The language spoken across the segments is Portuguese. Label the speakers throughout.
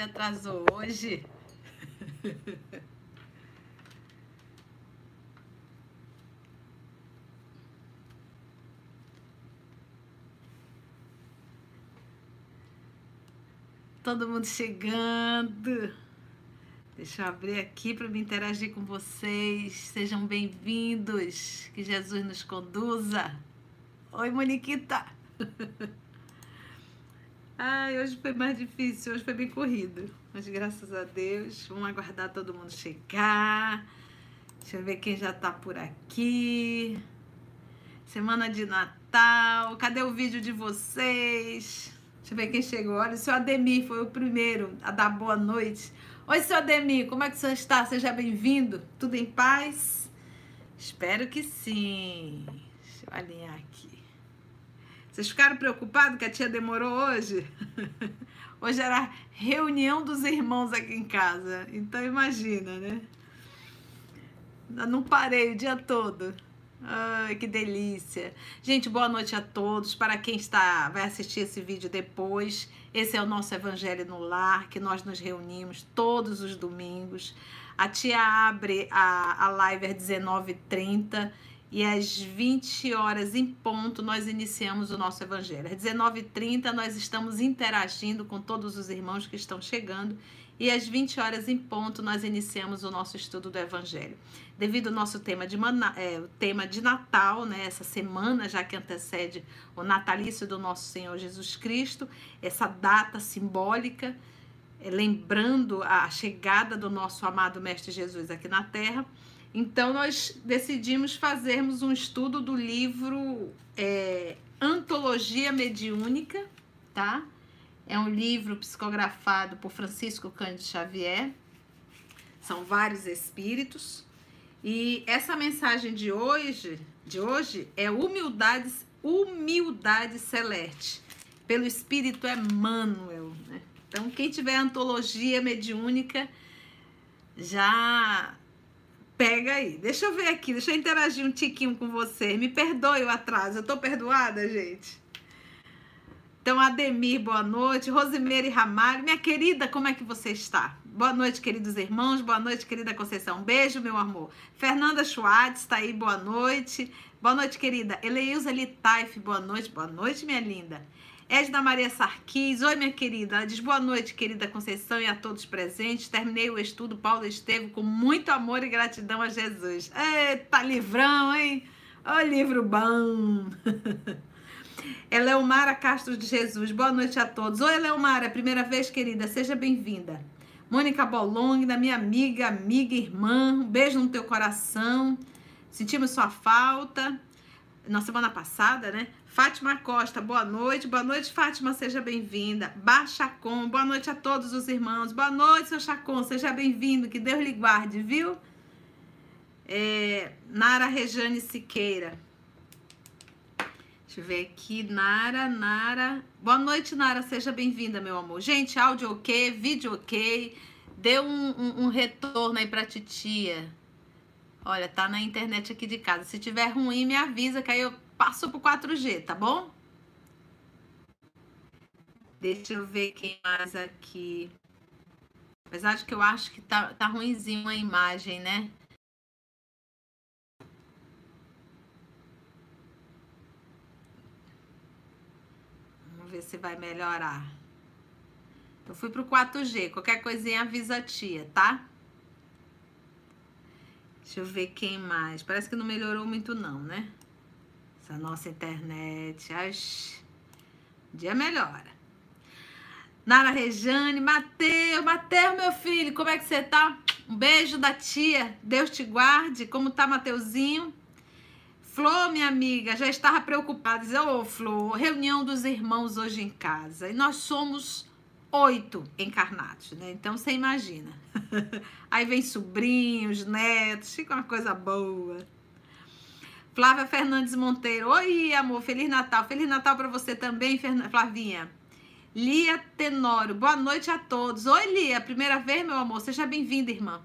Speaker 1: Atrasou hoje. Todo mundo chegando. Deixa eu abrir aqui para me interagir com vocês. Sejam bem-vindos. Que Jesus nos conduza. Oi, Moniquita. Ai, hoje foi mais difícil, hoje foi bem corrido. Mas graças a Deus, vamos aguardar todo mundo chegar. Deixa eu ver quem já tá por aqui. Semana de Natal. Cadê o vídeo de vocês? Deixa eu ver quem chegou. Olha, o seu Ademir foi o primeiro a dar boa noite. Oi, seu Ademir, como é que você está? Seja bem-vindo. Tudo em paz? Espero que sim. Deixa eu alinhar aqui. Vocês ficaram preocupados que a tia demorou hoje? Hoje era reunião dos irmãos aqui em casa. Então imagina, né? Não parei o dia todo. Ai, que delícia. Gente, boa noite a todos. Para quem está vai assistir esse vídeo depois, esse é o nosso Evangelho no Lar, que nós nos reunimos todos os domingos. A tia abre a, a live às 19h30 e às 20 horas em ponto nós iniciamos o nosso evangelho. Às 19h30 nós estamos interagindo com todos os irmãos que estão chegando e às 20 horas em ponto nós iniciamos o nosso estudo do evangelho. Devido ao nosso tema de, é, o tema de Natal, né, essa semana já que antecede o natalício do nosso Senhor Jesus Cristo, essa data simbólica, é, lembrando a chegada do nosso amado Mestre Jesus aqui na Terra, então, nós decidimos fazermos um estudo do livro é, Antologia Mediúnica, tá? É um livro psicografado por Francisco Cândido Xavier. São vários espíritos. E essa mensagem de hoje, de hoje é humildade, humildade celeste, pelo espírito Emmanuel. Né? Então, quem tiver antologia mediúnica já Pega aí. Deixa eu ver aqui, deixa eu interagir um tiquinho com você. Me perdoe o atraso, eu tô perdoada, gente? Então, Ademir, boa noite. Rosimeire Ramalho, minha querida, como é que você está? Boa noite, queridos irmãos. Boa noite, querida Conceição. beijo, meu amor. Fernanda Schwartz está aí, boa noite. Boa noite, querida. Eleilza Litaif, boa noite. Boa noite, minha linda. Edna Maria Sarquis, oi minha querida, ela diz boa noite, querida Conceição e a todos presentes. Terminei o estudo Paulo Estevam com muito amor e gratidão a Jesus. Eita, livrão, hein? Ô, livro bom! Eleomara Castro de Jesus, boa noite a todos. Oi, Eleomara, primeira vez, querida, seja bem-vinda. Mônica Bolong, da minha amiga, amiga, irmã, um beijo no teu coração. Sentimos sua falta na semana passada, né? Fátima Costa, boa noite. Boa noite, Fátima, seja bem-vinda. Bachacon, boa noite a todos os irmãos. Boa noite, seu Chacon, seja bem-vindo. Que Deus lhe guarde, viu? É, Nara Rejane Siqueira. Deixa eu ver aqui. Nara, Nara. Boa noite, Nara, seja bem-vinda, meu amor. Gente, áudio ok, vídeo ok. Dê um, um, um retorno aí pra titia. Olha, tá na internet aqui de casa. Se tiver ruim, me avisa que aí eu passo pro 4G, tá bom? Deixa eu ver quem mais aqui. Apesar de que eu acho que tá, tá ruimzinho a imagem, né? Vamos ver se vai melhorar. Eu fui pro 4G. Qualquer coisinha avisa a tia, tá? Deixa eu ver quem mais. Parece que não melhorou muito não, né? Essa nossa internet. Ai, dia melhora. Nara Rejane, Mateus, Mateus, meu filho, como é que você tá? Um beijo da tia, Deus te guarde. Como tá, Mateuzinho? Flor, minha amiga, já estava preocupada. Diz, ô, oh, Flor, reunião dos irmãos hoje em casa. E nós somos oito encarnados, né? Então você imagina. Aí vem sobrinhos, netos, fica uma coisa boa. Flávia Fernandes Monteiro. Oi, amor, Feliz Natal. Feliz Natal para você também, Flavinha. Lia Tenório. Boa noite a todos. Oi, Lia. Primeira vez, meu amor. Seja bem-vinda, irmã.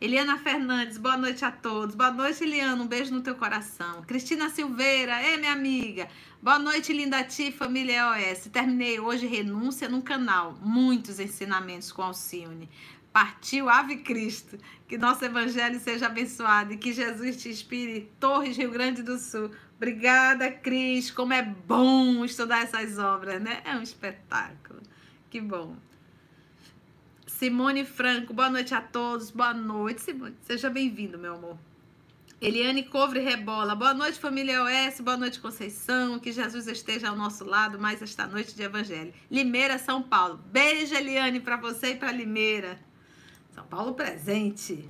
Speaker 1: Eliana Fernandes, boa noite a todos. Boa noite, Eliana. Um beijo no teu coração. Cristina Silveira, é minha amiga. Boa noite, linda tia família OS. Terminei hoje renúncia no canal. Muitos ensinamentos com Alcione. Partiu Ave Cristo. Que nosso evangelho seja abençoado e que Jesus te inspire. Torres, Rio Grande do Sul. Obrigada, Cris. Como é bom estudar essas obras, né? É um espetáculo. Que bom. Simone Franco, boa noite a todos. Boa noite, Simone. Seja bem-vindo, meu amor. Eliane Covre Rebola, boa noite, família OS, boa noite, Conceição. Que Jesus esteja ao nosso lado mais esta noite de Evangelho. Limeira, São Paulo. Beijo, Eliane, para você e para Limeira. São Paulo presente.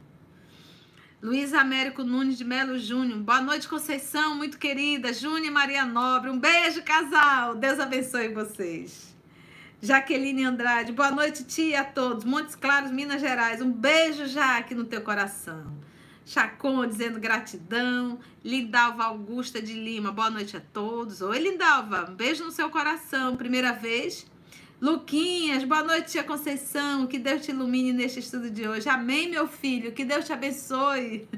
Speaker 1: Luiz Américo Nunes de Melo Júnior. Boa noite, Conceição, muito querida. Júnior e Maria Nobre. Um beijo, casal. Deus abençoe vocês. Jaqueline Andrade. Boa noite, tia, a todos. Montes Claros, Minas Gerais. Um beijo, Jaque, no teu coração. Chacon dizendo gratidão. Lindalva Augusta de Lima. Boa noite a todos. Oi, Lindalva. Um beijo no seu coração. Primeira vez. Luquinhas, boa noite, tia Conceição. Que Deus te ilumine neste estudo de hoje. Amém, meu filho. Que Deus te abençoe.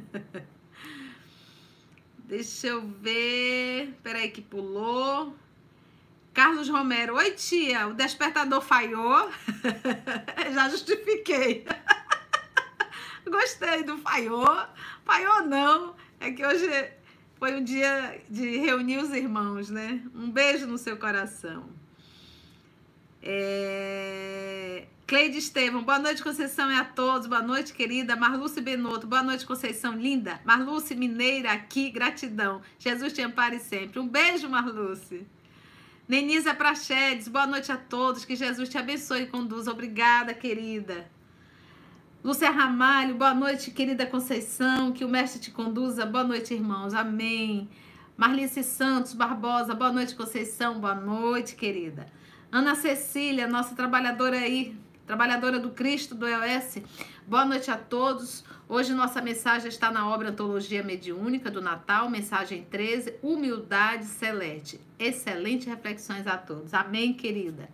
Speaker 1: Deixa eu ver. Peraí que pulou. Carlos Romero. Oi, tia. O despertador falhou. Já justifiquei. Gostei do falhou. Falhou não. É que hoje foi um dia de reunir os irmãos, né? Um beijo no seu coração. É... Cleide Estevam, boa noite, Conceição e a todos. Boa noite, querida. Marluce Benotto, boa noite, Conceição, linda. Marluce Mineira, aqui, gratidão. Jesus te ampare sempre. Um beijo, Marluce. Nenisa Prachedes, boa noite a todos. Que Jesus te abençoe e conduza. Obrigada, querida. Lúcia Ramalho, boa noite, querida Conceição. Que o Mestre te conduza. Boa noite, irmãos. Amém. Marlice Santos Barbosa, boa noite, Conceição. Boa noite, querida. Ana Cecília, nossa trabalhadora aí, trabalhadora do Cristo do EOS. Boa noite a todos. Hoje nossa mensagem está na obra Antologia Mediúnica do Natal, mensagem 13, Humildade Celeste. Excelente reflexões a todos. Amém, querida.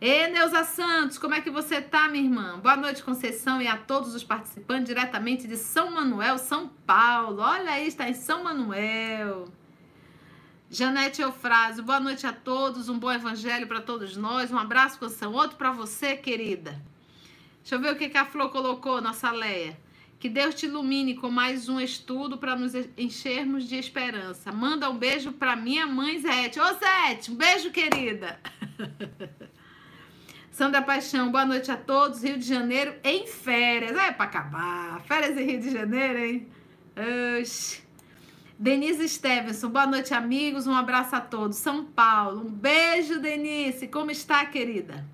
Speaker 1: E Neuza Santos, como é que você tá, minha irmã? Boa noite, Conceição, e a todos os participantes diretamente de São Manuel, São Paulo. Olha aí, está em São Manuel. Janete Eufrásio, boa noite a todos, um bom evangelho para todos nós, um abraço, canção, outro para você, querida. Deixa eu ver o que, que a Flor colocou, nossa Leia. Que Deus te ilumine com mais um estudo para nos enchermos de esperança. Manda um beijo para minha mãe Zete. Ô Zete, um beijo, querida. Sandra Paixão, boa noite a todos. Rio de Janeiro em férias. É para acabar. Férias em Rio de Janeiro, hein? Oxi. Denise Stevenson, boa noite, amigos. Um abraço a todos. São Paulo, um beijo, Denise. Como está, querida?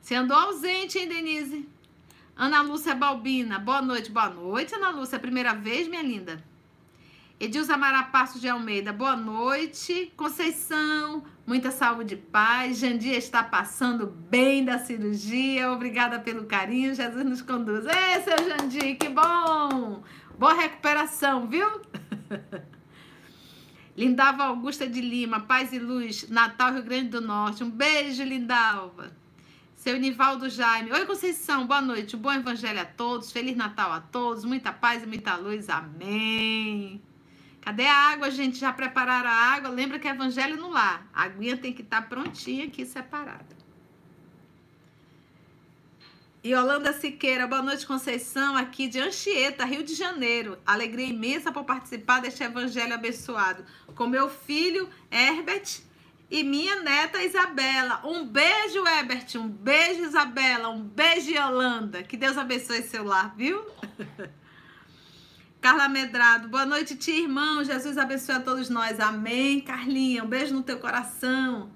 Speaker 1: Você andou ausente, hein, Denise? Ana Lúcia Balbina, boa noite. Boa noite, Ana Lúcia. É primeira vez, minha linda? Edilza Marapasso de Almeida, boa noite. Conceição, muita saúde e paz. Jandia está passando bem da cirurgia. Obrigada pelo carinho. Jesus nos conduz. Ei, seu Jandir, que bom! Boa recuperação, viu? Lindalva Augusta de Lima, Paz e Luz, Natal, Rio Grande do Norte. Um beijo, Lindalva. Seu Nivaldo Jaime. Oi, Conceição, boa noite. Um bom evangelho a todos. Feliz Natal a todos. Muita paz e muita luz. Amém. Cadê a água, gente? Já prepararam a água? Lembra que é evangelho no lar. A aguinha tem que estar prontinha aqui, separada. Yolanda Siqueira, boa noite, Conceição, aqui de Anchieta, Rio de Janeiro. Alegria imensa por participar deste evangelho abençoado. Com meu filho, Herbert, e minha neta, Isabela. Um beijo, Herbert, um beijo, Isabela, um beijo, Yolanda. Que Deus abençoe seu lar, viu? Carla Medrado, boa noite, tia irmão. Jesus abençoe a todos nós. Amém. Carlinha, um beijo no teu coração.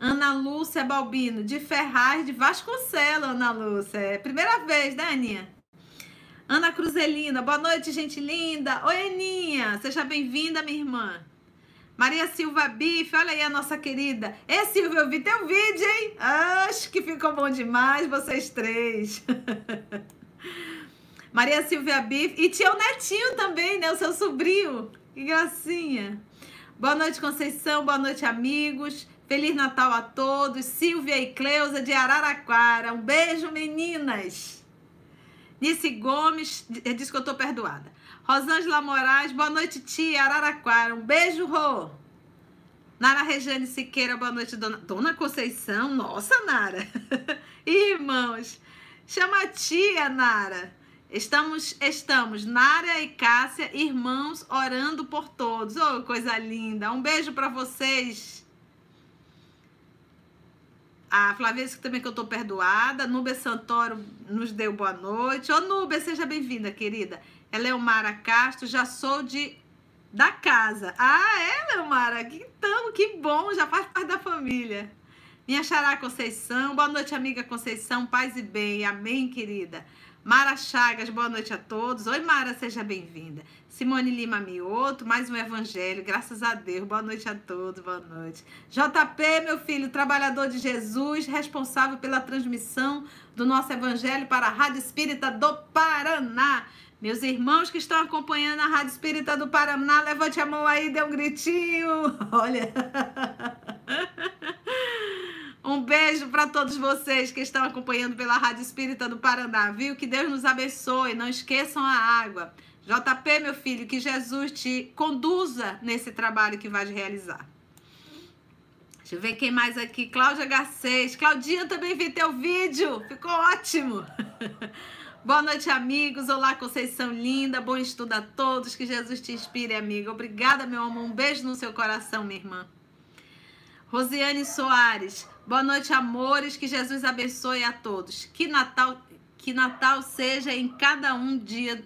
Speaker 1: Ana Lúcia Balbino, de Ferraz de Vasconcelos, Ana Lúcia. É primeira vez, né, Aninha? Ana Cruzelina, boa noite, gente linda. Oi, Aninha, seja bem-vinda, minha irmã. Maria Silva Bife, olha aí a nossa querida. É, Silvia, eu vi teu vídeo, hein? Acho que ficou bom demais, vocês três. Maria Silvia Bife. E tinha o netinho também, né? O seu sobrinho. Que gracinha. Boa noite, Conceição. Boa noite, amigos. Feliz Natal a todos. Silvia e Cleusa de Araraquara. Um beijo, meninas. Nice Gomes diz que eu tô perdoada. Rosângela Moraes, boa noite, tia. Araraquara. Um beijo, Rô. Nara Regiane Siqueira, boa noite, dona, dona Conceição. Nossa, Nara. Irmãos, chama a tia, Nara. Estamos, estamos, Nara e Cássia, irmãos, orando por todos. Oh, coisa linda. Um beijo para vocês. A disse também que eu tô perdoada. Núbia Santoro nos deu boa noite. Ô, Núbia, seja bem-vinda, querida. Eleomara Castro, já sou de da casa. Ah, é, Eleomara? Então, que bom, já faz parte da família. Minha xará Conceição, boa noite, amiga Conceição, paz e bem. Amém, querida. Mara Chagas, boa noite a todos. Oi, Mara, seja bem-vinda. Simone Lima Mioto, mais um evangelho, graças a Deus. Boa noite a todos, boa noite. JP, meu filho, trabalhador de Jesus, responsável pela transmissão do nosso evangelho para a Rádio Espírita do Paraná. Meus irmãos que estão acompanhando a Rádio Espírita do Paraná, levante a mão aí, dê um gritinho. Olha. Um beijo para todos vocês que estão acompanhando pela Rádio Espírita do Paraná, viu? Que Deus nos abençoe. Não esqueçam a água. JP, meu filho, que Jesus te conduza nesse trabalho que vai realizar. Deixa eu ver quem mais aqui. Cláudia Garcês. Claudinha, também vi teu vídeo. Ficou ótimo. Boa noite, amigos. Olá, Conceição linda. Bom estudo a todos. Que Jesus te inspire, amiga. Obrigada, meu amor. Um beijo no seu coração, minha irmã. Rosiane Soares. Boa noite, amores. Que Jesus abençoe a todos. Que Natal, que Natal seja em cada um dia,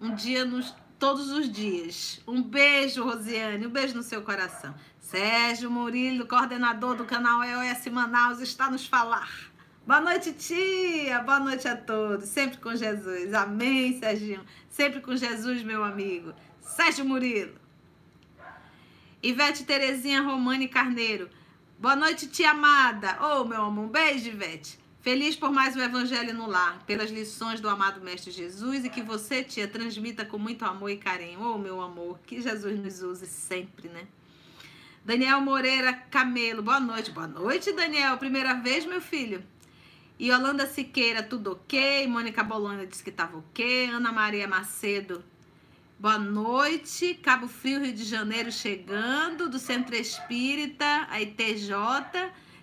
Speaker 1: um dia nos todos os dias. Um beijo, Rosiane. Um beijo no seu coração. Sérgio Murilo, coordenador do canal EOS Manaus, está nos falar. Boa noite, tia. Boa noite a todos. Sempre com Jesus. Amém, Serginho. Sempre com Jesus, meu amigo. Sérgio Murilo. Ivete Terezinha Romani Carneiro. Boa noite, tia amada. Ô, oh, meu amor, um beijo, Ivete. Feliz por mais um Evangelho no Lar, pelas lições do amado Mestre Jesus e que você, tia, transmita com muito amor e carinho. Ô, oh, meu amor, que Jesus nos use sempre, né? Daniel Moreira Camelo, boa noite. Boa noite, Daniel. Primeira vez, meu filho. Yolanda Siqueira, tudo ok. Mônica Bolonha disse que estava ok. Ana Maria Macedo, Boa noite, Cabo Frio, Rio de Janeiro chegando, do Centro Espírita, a ITJ,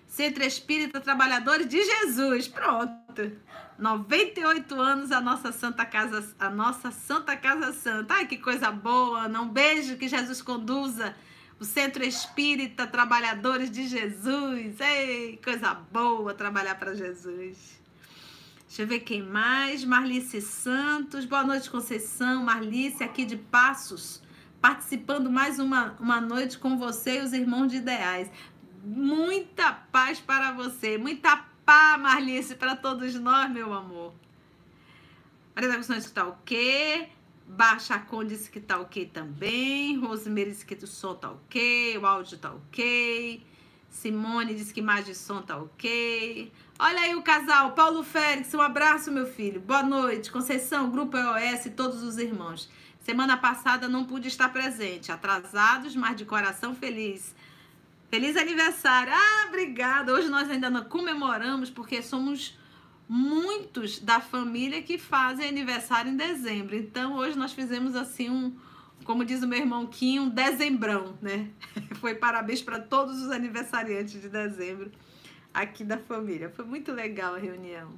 Speaker 1: Centro Espírita Trabalhadores de Jesus. Pronto. 98 anos a nossa Santa Casa, a nossa Santa Casa Santa. Ai, que coisa boa. Um beijo que Jesus conduza o Centro Espírita Trabalhadores de Jesus. Ei, coisa boa trabalhar para Jesus. Deixa eu ver quem mais. Marlice Santos. Boa noite, Conceição. Marlice, aqui de Passos, participando mais uma, uma noite com você e os irmãos de ideais. Muita paz para você. Muita paz, Marlice, para todos nós, meu amor. Maria da Conceição disse que tá ok. Baixa Con disse que tá ok também. Rosemary disse que o som tá ok. O áudio tá ok. Simone disse que mais de som tá ok. Olha aí o casal, Paulo Félix, um abraço, meu filho. Boa noite. Conceição, Grupo EOS todos os irmãos. Semana passada não pude estar presente, atrasados, mas de coração feliz. Feliz aniversário. Ah, obrigada. Hoje nós ainda não comemoramos porque somos muitos da família que fazem aniversário em dezembro. Então, hoje nós fizemos assim um, como diz o meu irmão Kim, um dezembrão, né? Foi parabéns para todos os aniversariantes de dezembro aqui da família. Foi muito legal a reunião.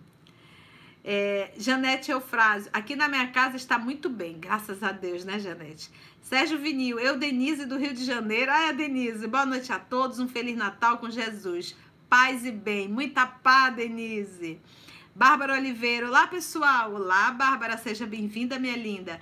Speaker 1: É, Janete Eufrásio, aqui na minha casa está muito bem, graças a Deus, né, Janete? Sérgio Vinil, eu, Denise, do Rio de Janeiro. Ai, a Denise, boa noite a todos, um Feliz Natal com Jesus. Paz e bem, muita paz, Denise. Bárbara Oliveira, olá pessoal. Olá, Bárbara, seja bem-vinda, minha linda.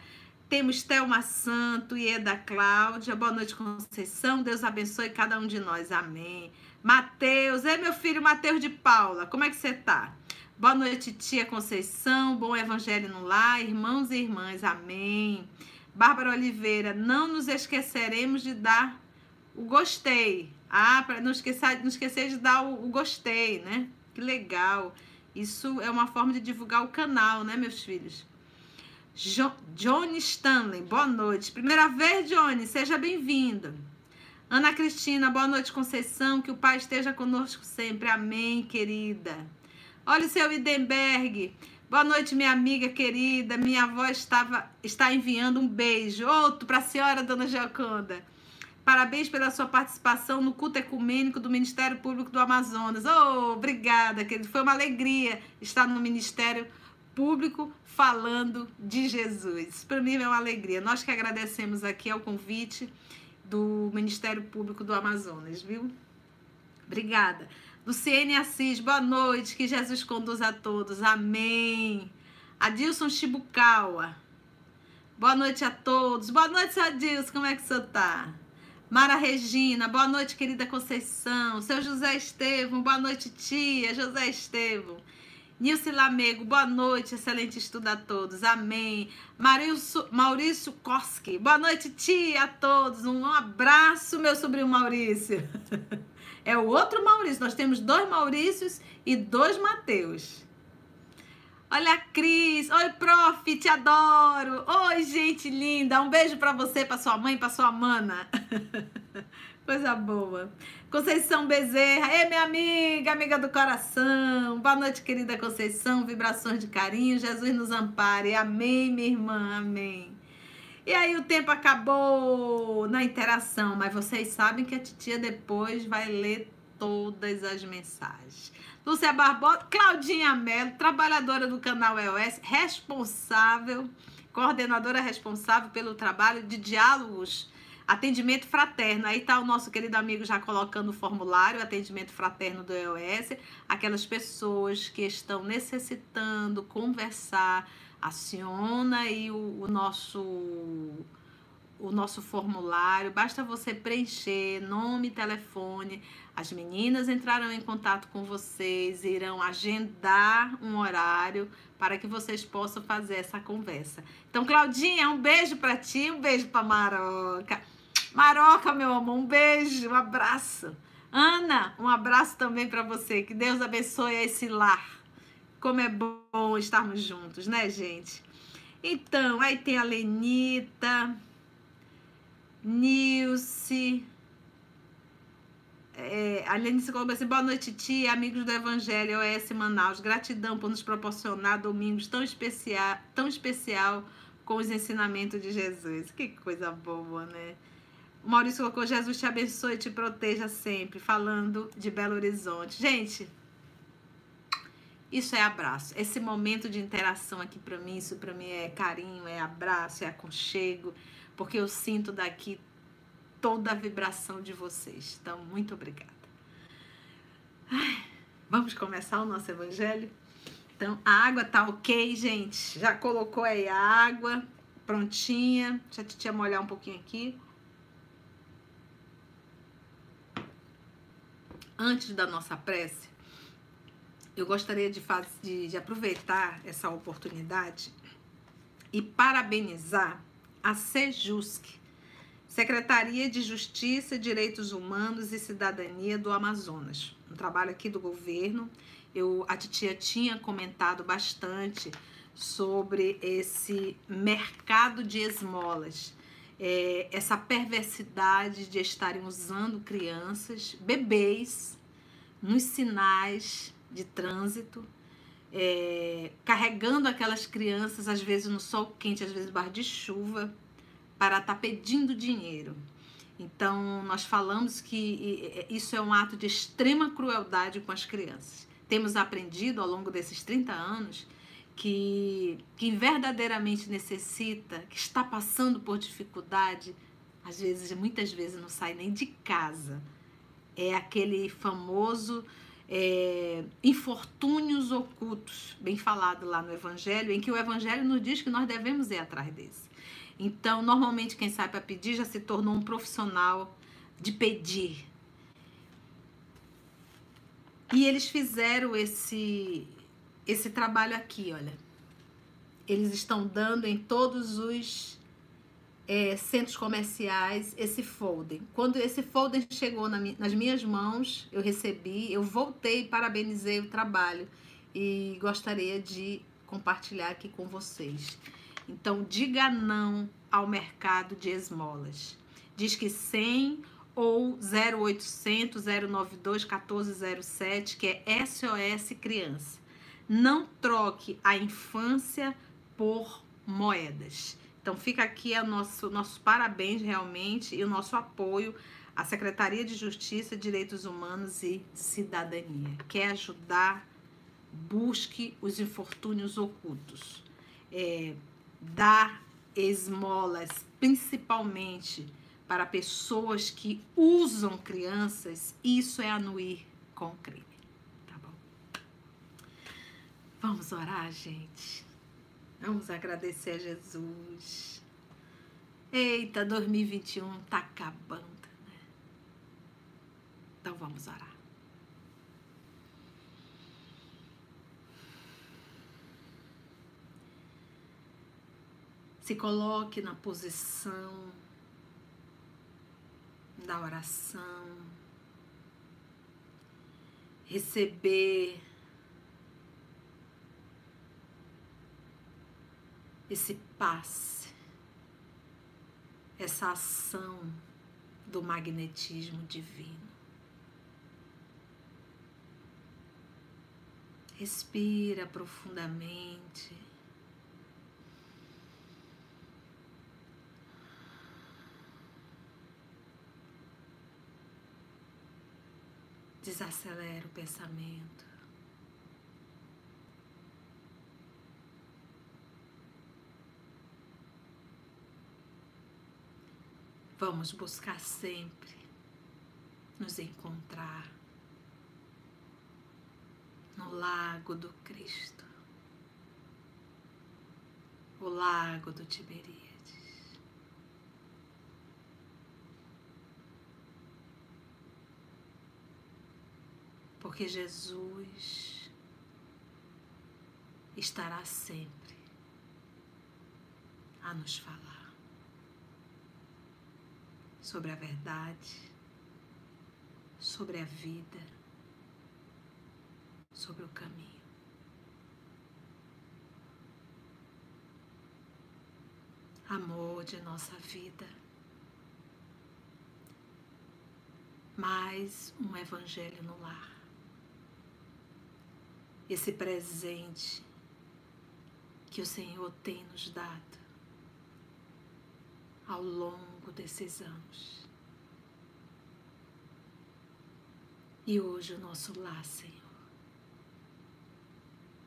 Speaker 1: Temos Thelma Santo e Eda Cláudia. Boa noite, Conceição. Deus abençoe cada um de nós. Amém. Mateus, é meu filho Mateus de Paula, como é que você tá? Boa noite, tia Conceição, bom evangelho no lar, irmãos e irmãs, amém. Bárbara Oliveira, não nos esqueceremos de dar o gostei. Ah, para não esquecer, não esquecer de dar o, o gostei, né? Que legal. Isso é uma forma de divulgar o canal, né, meus filhos? Jo Johnny Stanley, boa noite. Primeira vez, Johnny, seja bem-vindo. Ana Cristina, boa noite, Conceição. Que o Pai esteja conosco sempre. Amém, querida. Olha o seu Idenberg. Boa noite, minha amiga querida. Minha avó estava, está enviando um beijo. Outro para a senhora, dona Gioconda. Parabéns pela sua participação no culto ecumênico do Ministério Público do Amazonas. Oh, obrigada, querido. Foi uma alegria estar no Ministério Público falando de Jesus. Para mim é uma alegria. Nós que agradecemos aqui ao convite do Ministério Público do Amazonas, viu? Obrigada. Luciene Assis, boa noite. Que Jesus conduza a todos. Amém. Adilson Chibucawa. Boa noite a todos. Boa noite, Adilson. Como é que você está? Mara Regina, boa noite, querida Conceição. Seu José Estevam, boa noite, tia. José Estevam. Nilce Lamego, boa noite, excelente estudo a todos. Amém. Maurício, Maurício Koski, boa noite, tia, a todos. Um abraço, meu sobrinho Maurício. É o outro Maurício. Nós temos dois Maurícios e dois Mateus. Olha a Cris. Oi, prof, te adoro. Oi, gente linda. Um beijo para você, para sua mãe, para sua mana. Coisa boa. Conceição Bezerra. Ei, minha amiga, amiga do coração. Boa noite, querida Conceição. Vibrações de carinho. Jesus nos ampare. Amém, minha irmã. Amém. E aí o tempo acabou na interação, mas vocês sabem que a titia depois vai ler todas as mensagens. Lúcia Barbosa, Claudinha Mello, trabalhadora do canal EOS, responsável, coordenadora responsável pelo trabalho de diálogos, atendimento fraterno. Aí tá o nosso querido amigo já colocando o formulário, atendimento fraterno do EOS, aquelas pessoas que estão necessitando conversar, aciona aí o, o nosso o nosso formulário, basta você preencher nome, telefone, as meninas entrarão em contato com vocês, irão agendar um horário para que vocês possam fazer essa conversa. Então, Claudinha, um beijo para ti, um beijo para Maroca. Maroca, meu amor, um beijo, um abraço. Ana, um abraço também para você. Que Deus abençoe esse lar. Como é bom estarmos juntos, né, gente? Então, aí tem a Lenita, Nilce, é, a Lenice colocou assim: boa noite, tia, amigos do Evangelho OS Manaus. Gratidão por nos proporcionar domingos tão especial, tão especial com os ensinamentos de Jesus. Que coisa boa, né? O Maurício colocou: Jesus te abençoe e te proteja sempre, falando de Belo Horizonte. Gente, isso é abraço. Esse momento de interação aqui para mim, isso para mim é carinho, é abraço, é aconchego, porque eu sinto daqui toda a vibração de vocês. Então, muito obrigada. Vamos começar o nosso evangelho? Então, a água tá ok, gente? Já colocou aí a água prontinha. Já te tinha molhar um pouquinho aqui. Antes da nossa prece, eu gostaria de, de, de aproveitar essa oportunidade e parabenizar a Sejusc, Secretaria de Justiça, Direitos Humanos e Cidadania do Amazonas. Um trabalho aqui do governo. Eu, a titia tinha comentado bastante sobre esse mercado de esmolas, é, essa perversidade de estarem usando crianças, bebês, nos sinais de trânsito, é, carregando aquelas crianças, às vezes no sol quente, às vezes bar de chuva, para estar tá pedindo dinheiro. Então, nós falamos que isso é um ato de extrema crueldade com as crianças. Temos aprendido ao longo desses 30 anos que quem verdadeiramente necessita, que está passando por dificuldade, às vezes, muitas vezes não sai nem de casa. É aquele famoso é, infortúnios ocultos, bem falado lá no Evangelho, em que o Evangelho nos diz que nós devemos ir atrás desse. Então, normalmente quem sai para pedir já se tornou um profissional de pedir. E eles fizeram esse esse trabalho aqui, olha. Eles estão dando em todos os é, centros comerciais esse folder. Quando esse folder chegou na, nas minhas mãos, eu recebi, eu voltei parabenizei o trabalho e gostaria de compartilhar aqui com vocês. Então, diga não ao mercado de esmolas. Diz que 100 ou 0800 092 1407, que é SOS Criança. Não troque a infância por moedas. Então fica aqui o nosso, nosso parabéns realmente e o nosso apoio à Secretaria de Justiça, Direitos Humanos e Cidadania. Quer ajudar? Busque os infortúnios ocultos. É, dar esmolas, principalmente para pessoas que usam crianças, isso é anuir com crime. Vamos orar, gente. Vamos agradecer a Jesus. Eita, 2021 tá acabando, né? Então vamos orar. Se coloque na posição da oração, receber esse passe, essa ação do magnetismo divino. Respira profundamente. Desacelera o pensamento. Vamos buscar sempre nos encontrar no lago do Cristo, o lago do Tiberíades. porque Jesus estará sempre a nos falar sobre a verdade, sobre a vida, sobre o caminho. Amor de nossa vida. Mais um evangelho no lar esse presente que o Senhor tem nos dado ao longo desses anos. E hoje o nosso lar, Senhor,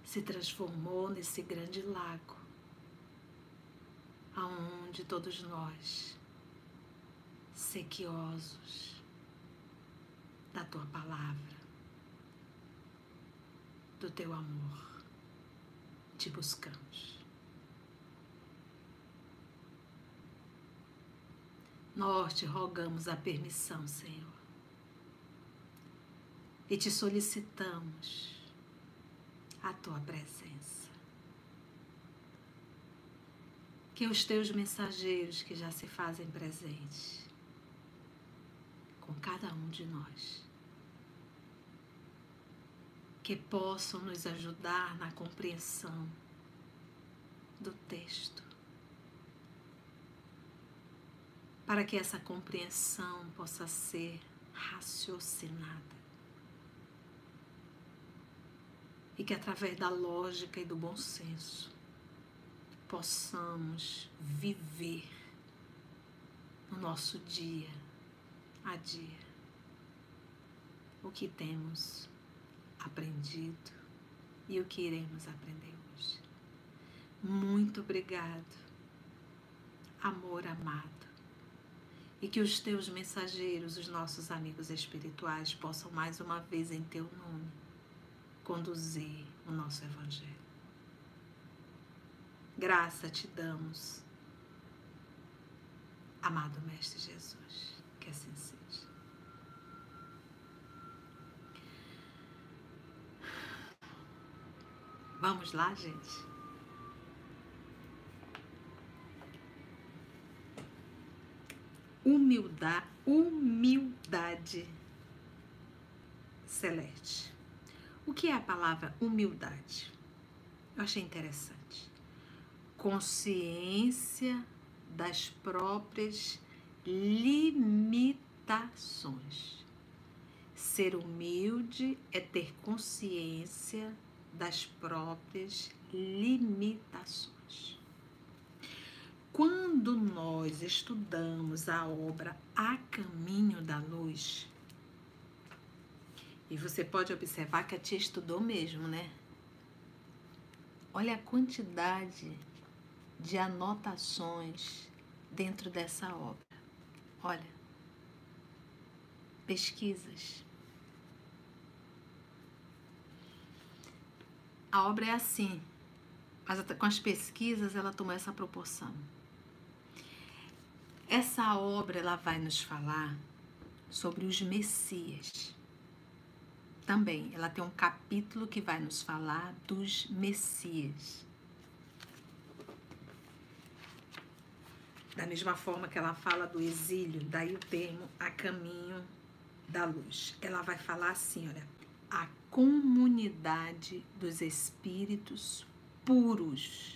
Speaker 1: se transformou nesse grande lago, aonde todos nós, sequiosos da tua palavra, do teu amor. Te buscamos. Nós te rogamos a permissão, Senhor, e te solicitamos a tua presença. Que os teus mensageiros que já se fazem presentes com cada um de nós que possam nos ajudar na compreensão do texto. Para que essa compreensão possa ser raciocinada. E que através da lógica e do bom senso possamos viver no nosso dia a dia o que temos aprendido e o que iremos aprender hoje. Muito obrigado, amor amado, e que os teus mensageiros, os nossos amigos espirituais, possam mais uma vez em teu nome conduzir o nosso Evangelho. Graça te damos, amado Mestre Jesus, que assim seja. Vamos lá, gente? Humildade, humildade celeste. O que é a palavra humildade? Eu achei interessante. Consciência das próprias limitações. Ser humilde é ter consciência das próprias limitações. Quando nós estudamos a obra A Caminho da Luz, e você pode observar que a tia estudou mesmo, né? Olha a quantidade de anotações dentro dessa obra. Olha, pesquisas. A obra é assim, mas com as pesquisas ela tomou essa proporção. Essa obra ela vai nos falar sobre os Messias. Também, ela tem um capítulo que vai nos falar dos Messias. Da mesma forma que ela fala do exílio, daí o termo a caminho da luz. Ela vai falar assim, olha, a comunidade dos espíritos puros.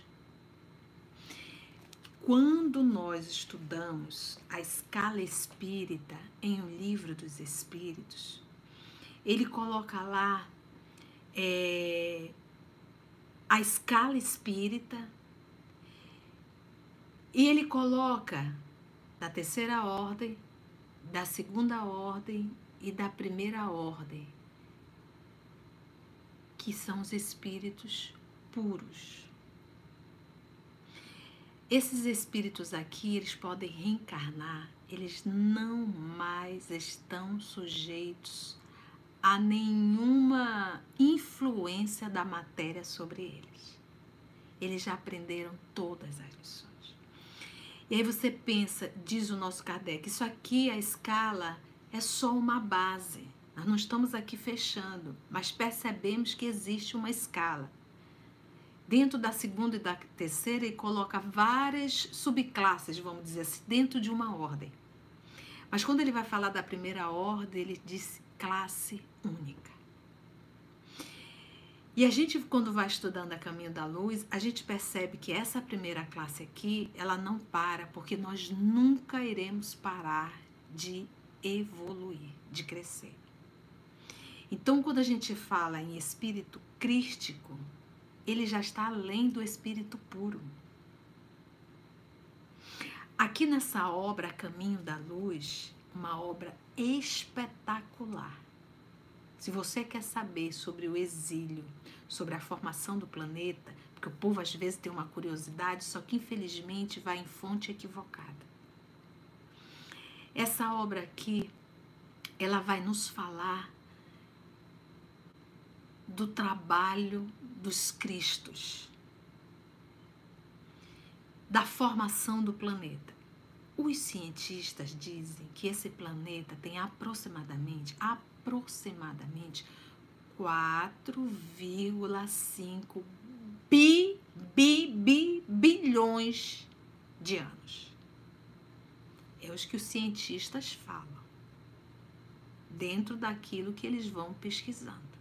Speaker 1: Quando nós estudamos a escala espírita em O Livro dos Espíritos, ele coloca lá é, a escala espírita e ele coloca da terceira ordem, da segunda ordem e da primeira ordem, que são os espíritos puros. Esses espíritos aqui, eles podem reencarnar, eles não mais estão sujeitos a nenhuma influência da matéria sobre eles. Eles já aprenderam todas as lições. E aí você pensa, diz o nosso Kardec, isso aqui, a escala, é só uma base. Nós não estamos aqui fechando, mas percebemos que existe uma escala. Dentro da segunda e da terceira, ele coloca várias subclasses, vamos dizer assim, dentro de uma ordem. Mas quando ele vai falar da primeira ordem, ele diz classe única. E a gente, quando vai estudando a Caminho da Luz, a gente percebe que essa primeira classe aqui, ela não para, porque nós nunca iremos parar de evoluir, de crescer. Então, quando a gente fala em espírito crístico, ele já está além do espírito puro. Aqui nessa obra Caminho da Luz, uma obra espetacular. Se você quer saber sobre o exílio, sobre a formação do planeta, porque o povo às vezes tem uma curiosidade, só que infelizmente vai em fonte equivocada. Essa obra aqui, ela vai nos falar do trabalho dos Cristos, da formação do planeta. Os cientistas dizem que esse planeta tem aproximadamente, aproximadamente 4,5 bi, bi, bi, bilhões de anos. É os que os cientistas falam, dentro daquilo que eles vão pesquisando.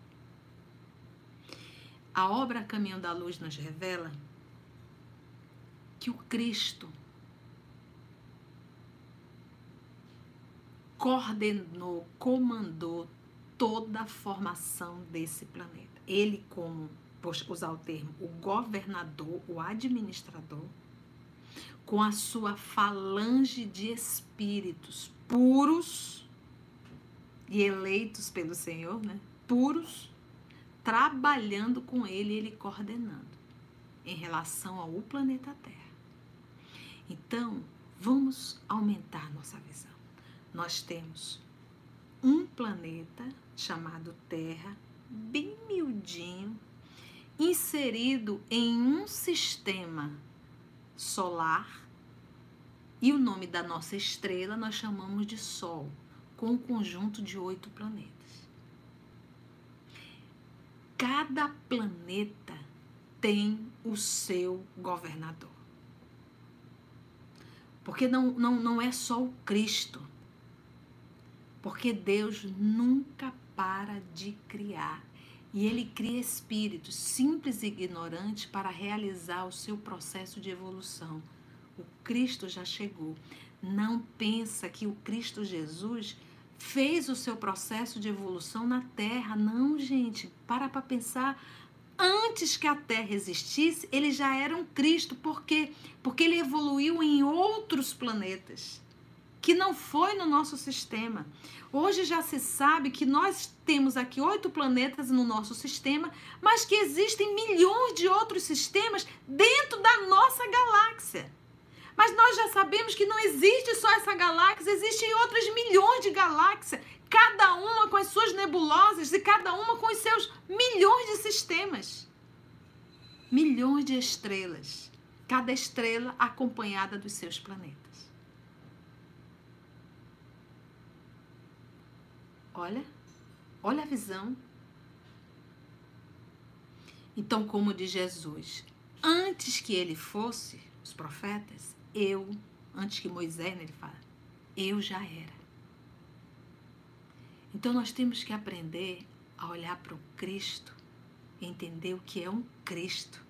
Speaker 1: A obra Caminho da Luz nos revela que o Cristo coordenou, comandou toda a formação desse planeta. Ele, como, vou usar o termo, o governador, o administrador, com a sua falange de espíritos puros e eleitos pelo Senhor, né? Puros, trabalhando com ele, ele coordenando em relação ao planeta Terra. Então, vamos aumentar nossa visão. Nós temos um planeta chamado Terra, bem miudinho, inserido em um sistema solar. E o nome da nossa estrela nós chamamos de Sol, com um conjunto de oito planetas. Cada planeta tem o seu governador. Porque não, não, não é só o Cristo. Porque Deus nunca para de criar. E ele cria espíritos simples e ignorantes para realizar o seu processo de evolução. O Cristo já chegou. Não pensa que o Cristo Jesus fez o seu processo de evolução na Terra. Não, gente. Para para pensar Antes que a Terra existisse, ele já era um Cristo, por quê? Porque ele evoluiu em outros planetas, que não foi no nosso sistema. Hoje já se sabe que nós temos aqui oito planetas no nosso sistema, mas que existem milhões de outros sistemas dentro da nossa galáxia. Mas nós já sabemos que não existe só essa galáxia, existem outras milhões de galáxias, cada uma com as suas nebulosas e cada uma com os seus milhões de sistemas. Milhões de estrelas, cada estrela acompanhada dos seus planetas. Olha, olha a visão. Então, como diz Jesus, antes que ele fosse, os profetas, eu, antes que Moisés, né, ele fala, eu já era. Então nós temos que aprender a olhar para o Cristo, entender o que é um Cristo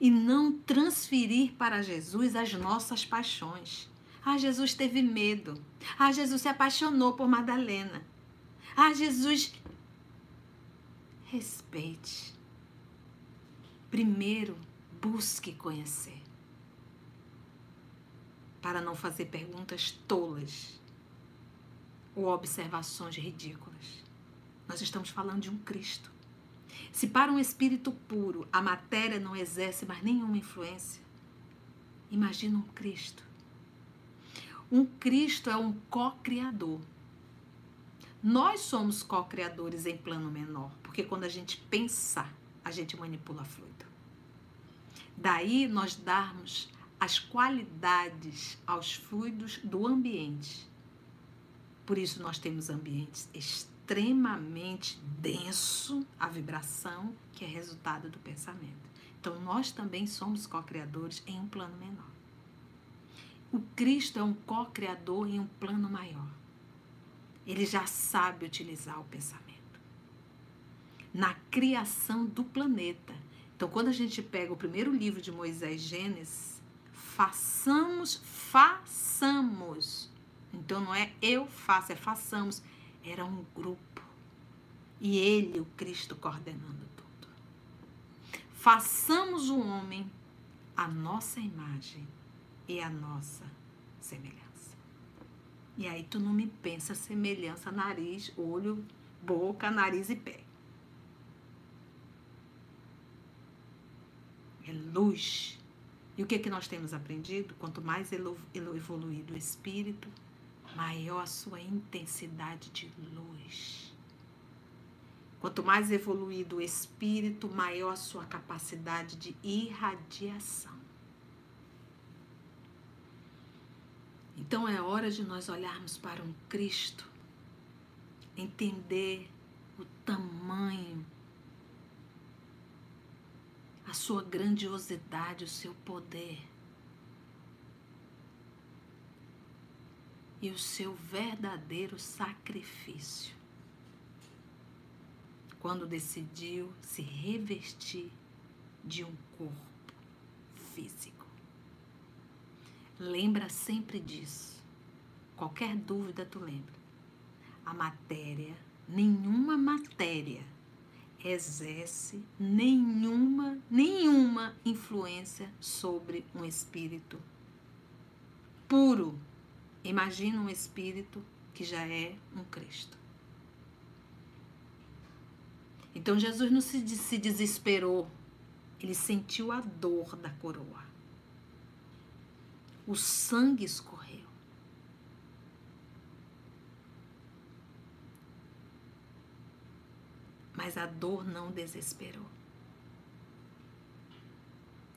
Speaker 1: e não transferir para Jesus as nossas paixões. Ah, Jesus teve medo. Ah, Jesus se apaixonou por Madalena. Ah, Jesus. Respeite. Primeiro, busque conhecer para não fazer perguntas tolas ou observações ridículas. Nós estamos falando de um Cristo. Se para um espírito puro a matéria não exerce mais nenhuma influência, imagina um Cristo. Um Cristo é um co-criador. Nós somos co-criadores em plano menor, porque quando a gente pensar, a gente manipula fluido. Daí nós darmos as qualidades aos fluidos do ambiente. Por isso nós temos ambientes extremamente denso a vibração, que é resultado do pensamento. Então nós também somos co-criadores em um plano menor. O Cristo é um co-criador em um plano maior. Ele já sabe utilizar o pensamento. Na criação do planeta. Então, quando a gente pega o primeiro livro de Moisés, Gênesis, façamos, façamos. Então não é eu faço, é façamos. Era um grupo. E ele, o Cristo, coordenando tudo. Façamos o homem a nossa imagem e a nossa semelhança. E aí tu não me pensa semelhança nariz, olho, boca, nariz e pé. É luz e o que, é que nós temos aprendido? Quanto mais evoluído o espírito, maior a sua intensidade de luz. Quanto mais evoluído o espírito, maior a sua capacidade de irradiação. Então é hora de nós olharmos para um Cristo, entender o tamanho a sua grandiosidade, o seu poder e o seu verdadeiro sacrifício. Quando decidiu se revestir de um corpo físico. Lembra sempre disso. Qualquer dúvida tu lembra. A matéria, nenhuma matéria exerce nenhuma, nenhuma influência sobre um espírito puro. Imagina um espírito que já é um Cristo. Então Jesus não se, se desesperou, ele sentiu a dor da coroa. O sangue escorreu. Mas a dor não desesperou.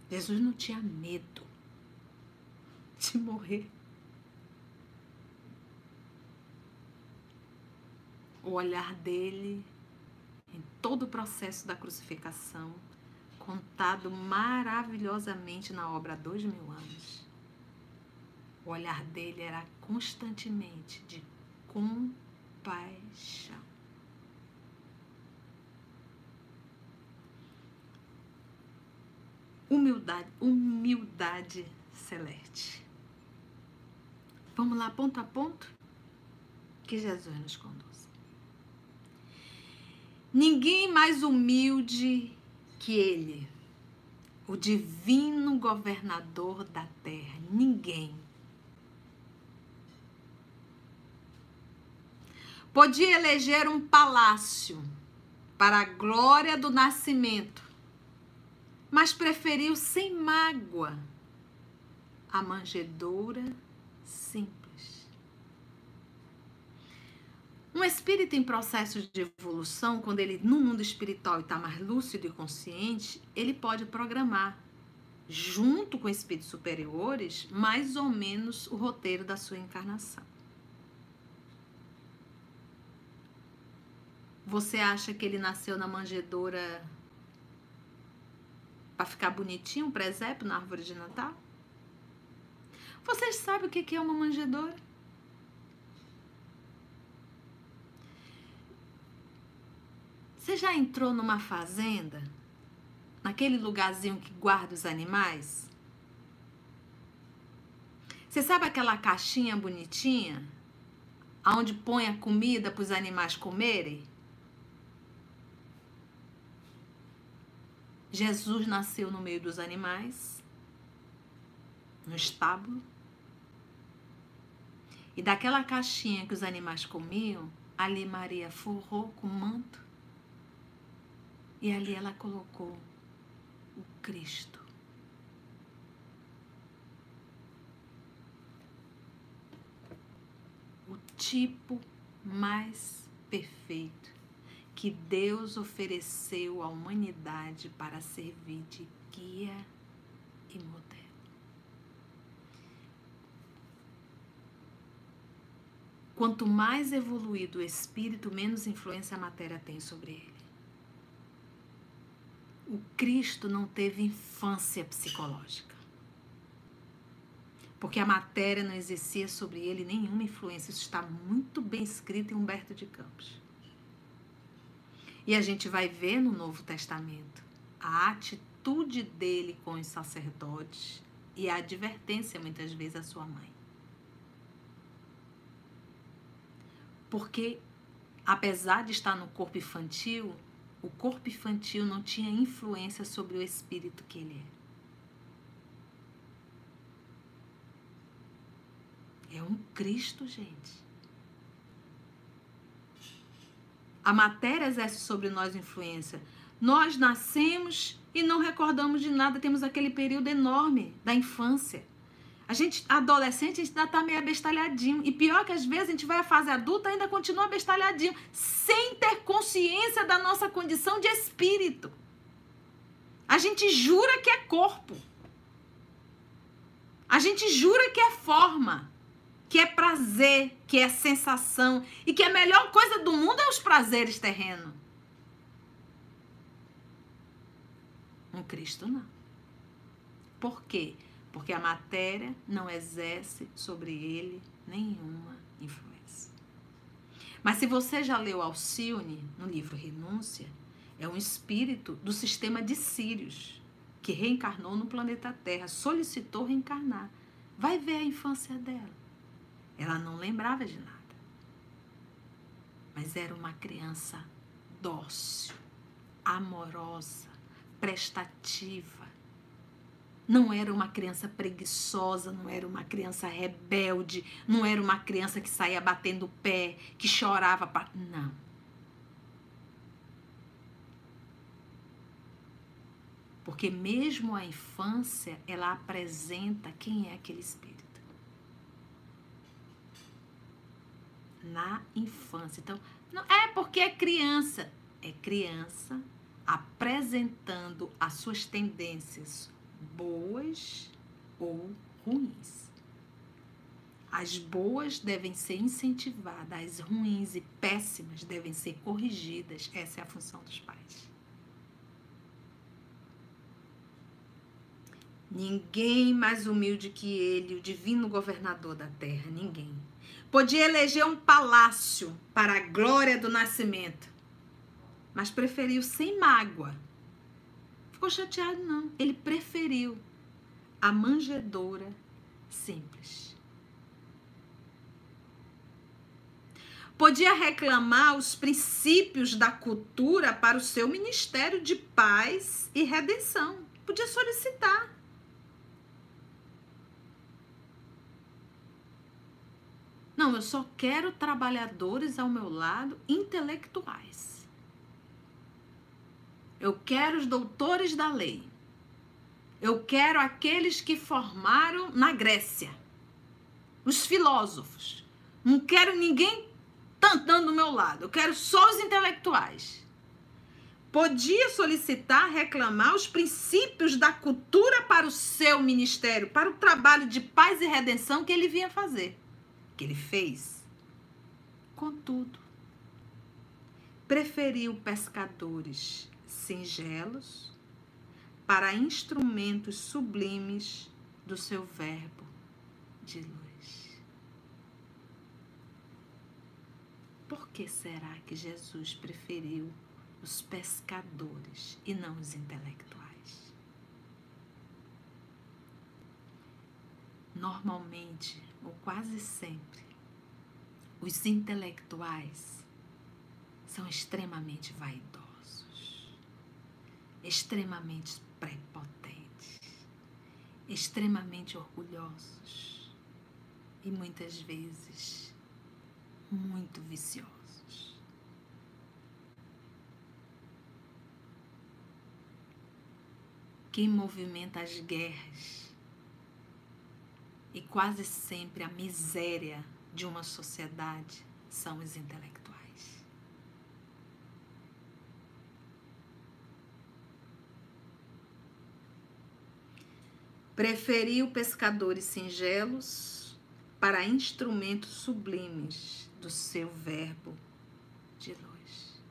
Speaker 1: Jesus não tinha medo de morrer. O olhar dele em todo o processo da crucificação, contado maravilhosamente na obra há dois mil anos. O olhar dele era constantemente de compaixão. Humildade, humildade celeste. Vamos lá, ponto a ponto? Que Jesus nos conduz. Ninguém mais humilde que ele, o divino governador da terra, ninguém podia eleger um palácio para a glória do nascimento, mas preferiu sem mágoa a manjedoura simples. Um espírito em processo de evolução, quando ele no mundo espiritual está mais lúcido e consciente, ele pode programar, junto com espíritos superiores, mais ou menos o roteiro da sua encarnação. Você acha que ele nasceu na manjedoura para ficar bonitinho, um presépio na árvore de Natal? Vocês sabem o que é uma manjedoura? Você já entrou numa fazenda? Naquele lugarzinho que guarda os animais? Você sabe aquela caixinha bonitinha? Onde põe a comida para os animais comerem? Jesus nasceu no meio dos animais, no estábulo. E daquela caixinha que os animais comiam, ali Maria forrou com manto e ali ela colocou o Cristo. O tipo mais perfeito que Deus ofereceu à humanidade para servir de guia e modelo. Quanto mais evoluído o espírito, menos influência a matéria tem sobre ele o Cristo não teve infância psicológica. Porque a matéria não exercia sobre ele nenhuma influência. Isso está muito bem escrito em Humberto de Campos. E a gente vai ver no Novo Testamento a atitude dele com os sacerdotes e a advertência, muitas vezes, à sua mãe. Porque, apesar de estar no corpo infantil, o corpo infantil não tinha influência sobre o espírito que ele é. É um Cristo, gente. A matéria exerce sobre nós influência. Nós nascemos e não recordamos de nada, temos aquele período enorme da infância. A gente, adolescente, a gente ainda tá meio abestalhadinho. E pior que às vezes a gente vai à fase adulta ainda continua abestalhadinho, sem ter consciência da nossa condição de espírito. A gente jura que é corpo. A gente jura que é forma, que é prazer, que é sensação e que a melhor coisa do mundo é os prazeres terrenos. Um Cristo não. Por quê? porque a matéria não exerce sobre ele nenhuma influência. Mas se você já leu Alcione no livro Renúncia, é um espírito do sistema de Sírios que reencarnou no planeta Terra, solicitou reencarnar. Vai ver a infância dela. Ela não lembrava de nada. Mas era uma criança dócil, amorosa, prestativa, não era uma criança preguiçosa, não era uma criança rebelde, não era uma criança que saía batendo o pé, que chorava. Pra... Não. Porque mesmo a infância, ela apresenta quem é aquele espírito. Na infância. Então, não é porque é criança. É criança apresentando as suas tendências, boas ou ruins. As boas devem ser incentivadas, as ruins e péssimas devem ser corrigidas. Essa é a função dos pais. Ninguém mais humilde que ele, o divino governador da terra, ninguém. Podia eleger um palácio para a glória do nascimento, mas preferiu sem mágoa ficou chateado, não. Ele preferiu a manjedoura simples. Podia reclamar os princípios da cultura para o seu ministério de paz e redenção. Podia solicitar. Não, eu só quero trabalhadores ao meu lado intelectuais. Eu quero os doutores da lei. Eu quero aqueles que formaram na Grécia. Os filósofos. Não quero ninguém tantando do meu lado. Eu quero só os intelectuais. Podia solicitar, reclamar os princípios da cultura para o seu ministério, para o trabalho de paz e redenção que ele vinha fazer que ele fez. Contudo, preferiu pescadores singelos para instrumentos sublimes do seu verbo de luz. Por que será que Jesus preferiu os pescadores e não os intelectuais? Normalmente, ou quase sempre, os intelectuais são extremamente vaidosos, extremamente prepotentes, extremamente orgulhosos e muitas vezes muito viciosos. Quem movimenta as guerras e quase sempre a miséria de uma sociedade são os intelectuais. Preferiu pescadores singelos para instrumentos sublimes do seu verbo de luz.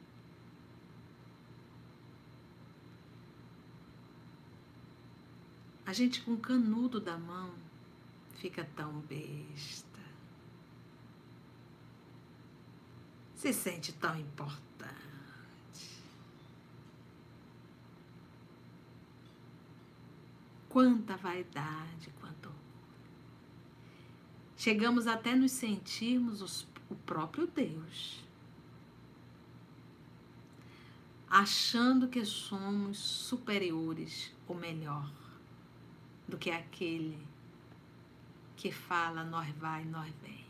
Speaker 1: A gente com canudo da mão fica tão besta. Se sente tão importante. Quanta vaidade, quanto Chegamos até nos sentirmos os, o próprio Deus. Achando que somos superiores ou melhor do que aquele que fala nós vai, nós vem.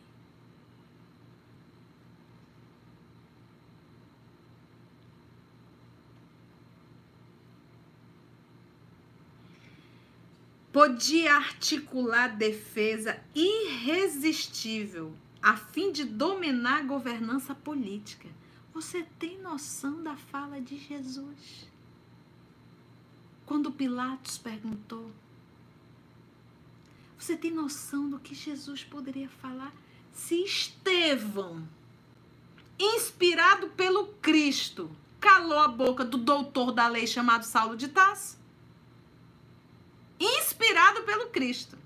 Speaker 1: Podia articular defesa irresistível a fim de dominar a governança política. Você tem noção da fala de Jesus? Quando Pilatos perguntou você tem noção do que Jesus poderia falar se Estevão, inspirado pelo Cristo, calou a boca do doutor da lei chamado Saulo de Tarso? Inspirado pelo Cristo.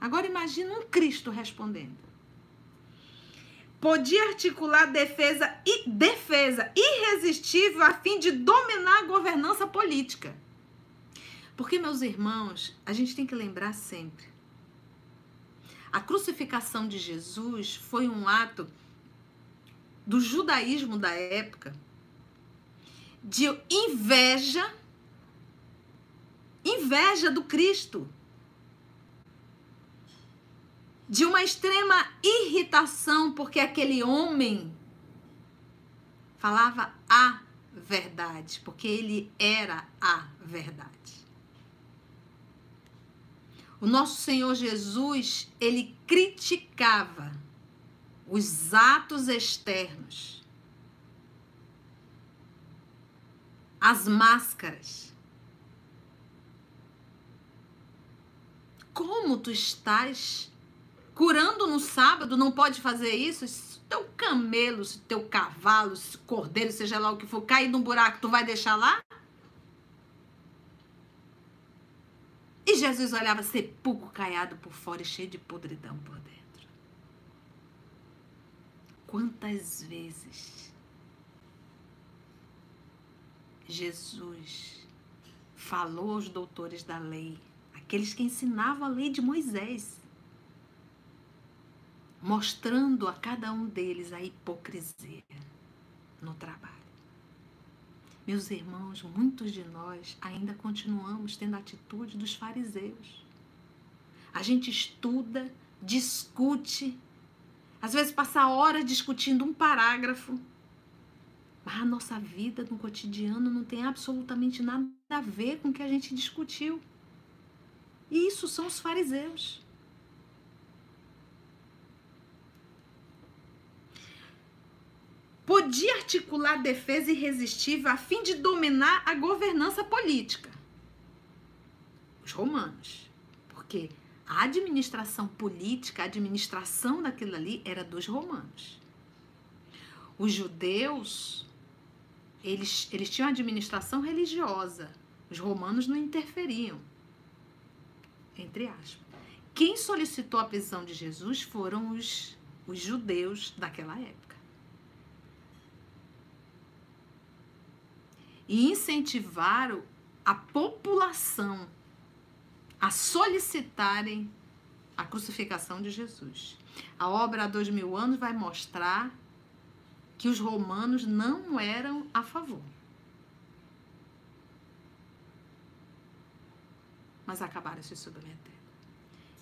Speaker 1: Agora imagina um Cristo respondendo. Podia articular defesa e defesa irresistível a fim de dominar a governança política. Porque, meus irmãos, a gente tem que lembrar sempre: a crucificação de Jesus foi um ato do judaísmo da época de inveja, inveja do Cristo, de uma extrema irritação, porque aquele homem falava a verdade, porque ele era a verdade. O nosso Senhor Jesus, ele criticava os atos externos, as máscaras. Como tu estás curando no sábado, não pode fazer isso? Se teu camelo, se teu cavalo, se cordeiro, seja lá o que for, cair num buraco, tu vai deixar lá? E Jesus olhava sepulcro caiado por fora e cheio de podridão por dentro. Quantas vezes Jesus falou aos doutores da lei, aqueles que ensinavam a lei de Moisés. mostrando a cada um deles a hipocrisia no trabalho. Meus irmãos, muitos de nós ainda continuamos tendo a atitude dos fariseus. A gente estuda, discute, às vezes passa horas discutindo um parágrafo, mas a nossa vida no cotidiano não tem absolutamente nada a ver com o que a gente discutiu. E isso são os fariseus. Podia articular defesa irresistível a fim de dominar a governança política. Os romanos. Porque a administração política, a administração daquilo ali era dos romanos. Os judeus, eles, eles tinham administração religiosa. Os romanos não interferiam. Entre aspas. Quem solicitou a prisão de Jesus foram os, os judeus daquela época. E incentivaram a população a solicitarem a crucificação de Jesus. A obra há dois mil anos vai mostrar que os romanos não eram a favor. Mas acabaram se submetendo.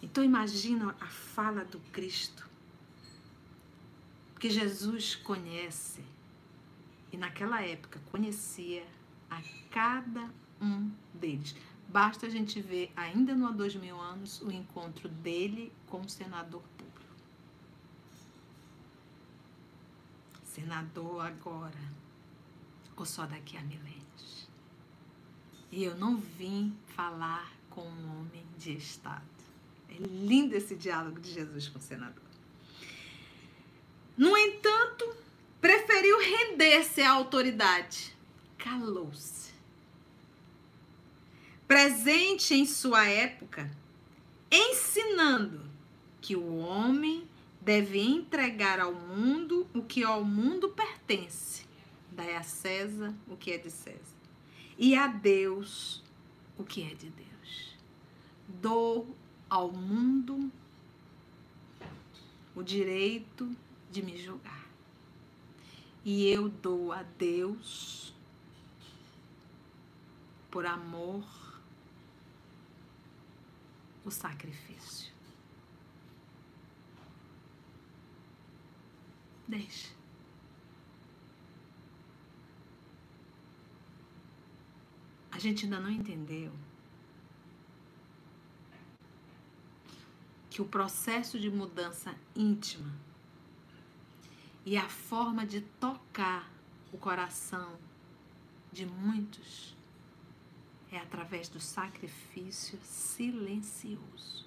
Speaker 1: Então imagina a fala do Cristo. Que Jesus conhece e naquela época conhecia a cada um deles. Basta a gente ver, ainda no há dois mil anos, o encontro dele com o senador público. Senador agora, ou só daqui a milênios. E eu não vim falar com um homem de Estado. É lindo esse diálogo de Jesus com o senador. No entanto, preferiu render-se à autoridade calou-se. Presente em sua época, ensinando que o homem deve entregar ao mundo o que ao mundo pertence. Dai a César o que é de César. E a Deus o que é de Deus. Dou ao mundo o direito de me julgar. E eu dou a Deus por amor, o sacrifício. Deixe. A gente ainda não entendeu que o processo de mudança íntima e a forma de tocar o coração de muitos é através do sacrifício silencioso.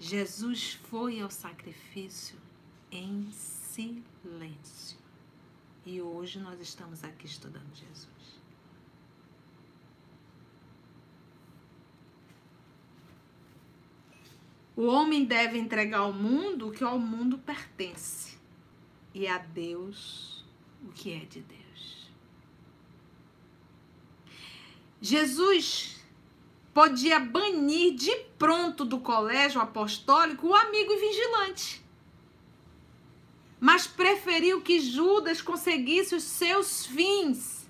Speaker 1: Jesus foi ao sacrifício em silêncio. E hoje nós estamos aqui estudando Jesus. O homem deve entregar ao mundo o que ao mundo pertence, e a Deus o que é de Deus. Jesus podia banir de pronto do colégio apostólico o amigo vigilante. Mas preferiu que Judas conseguisse os seus fins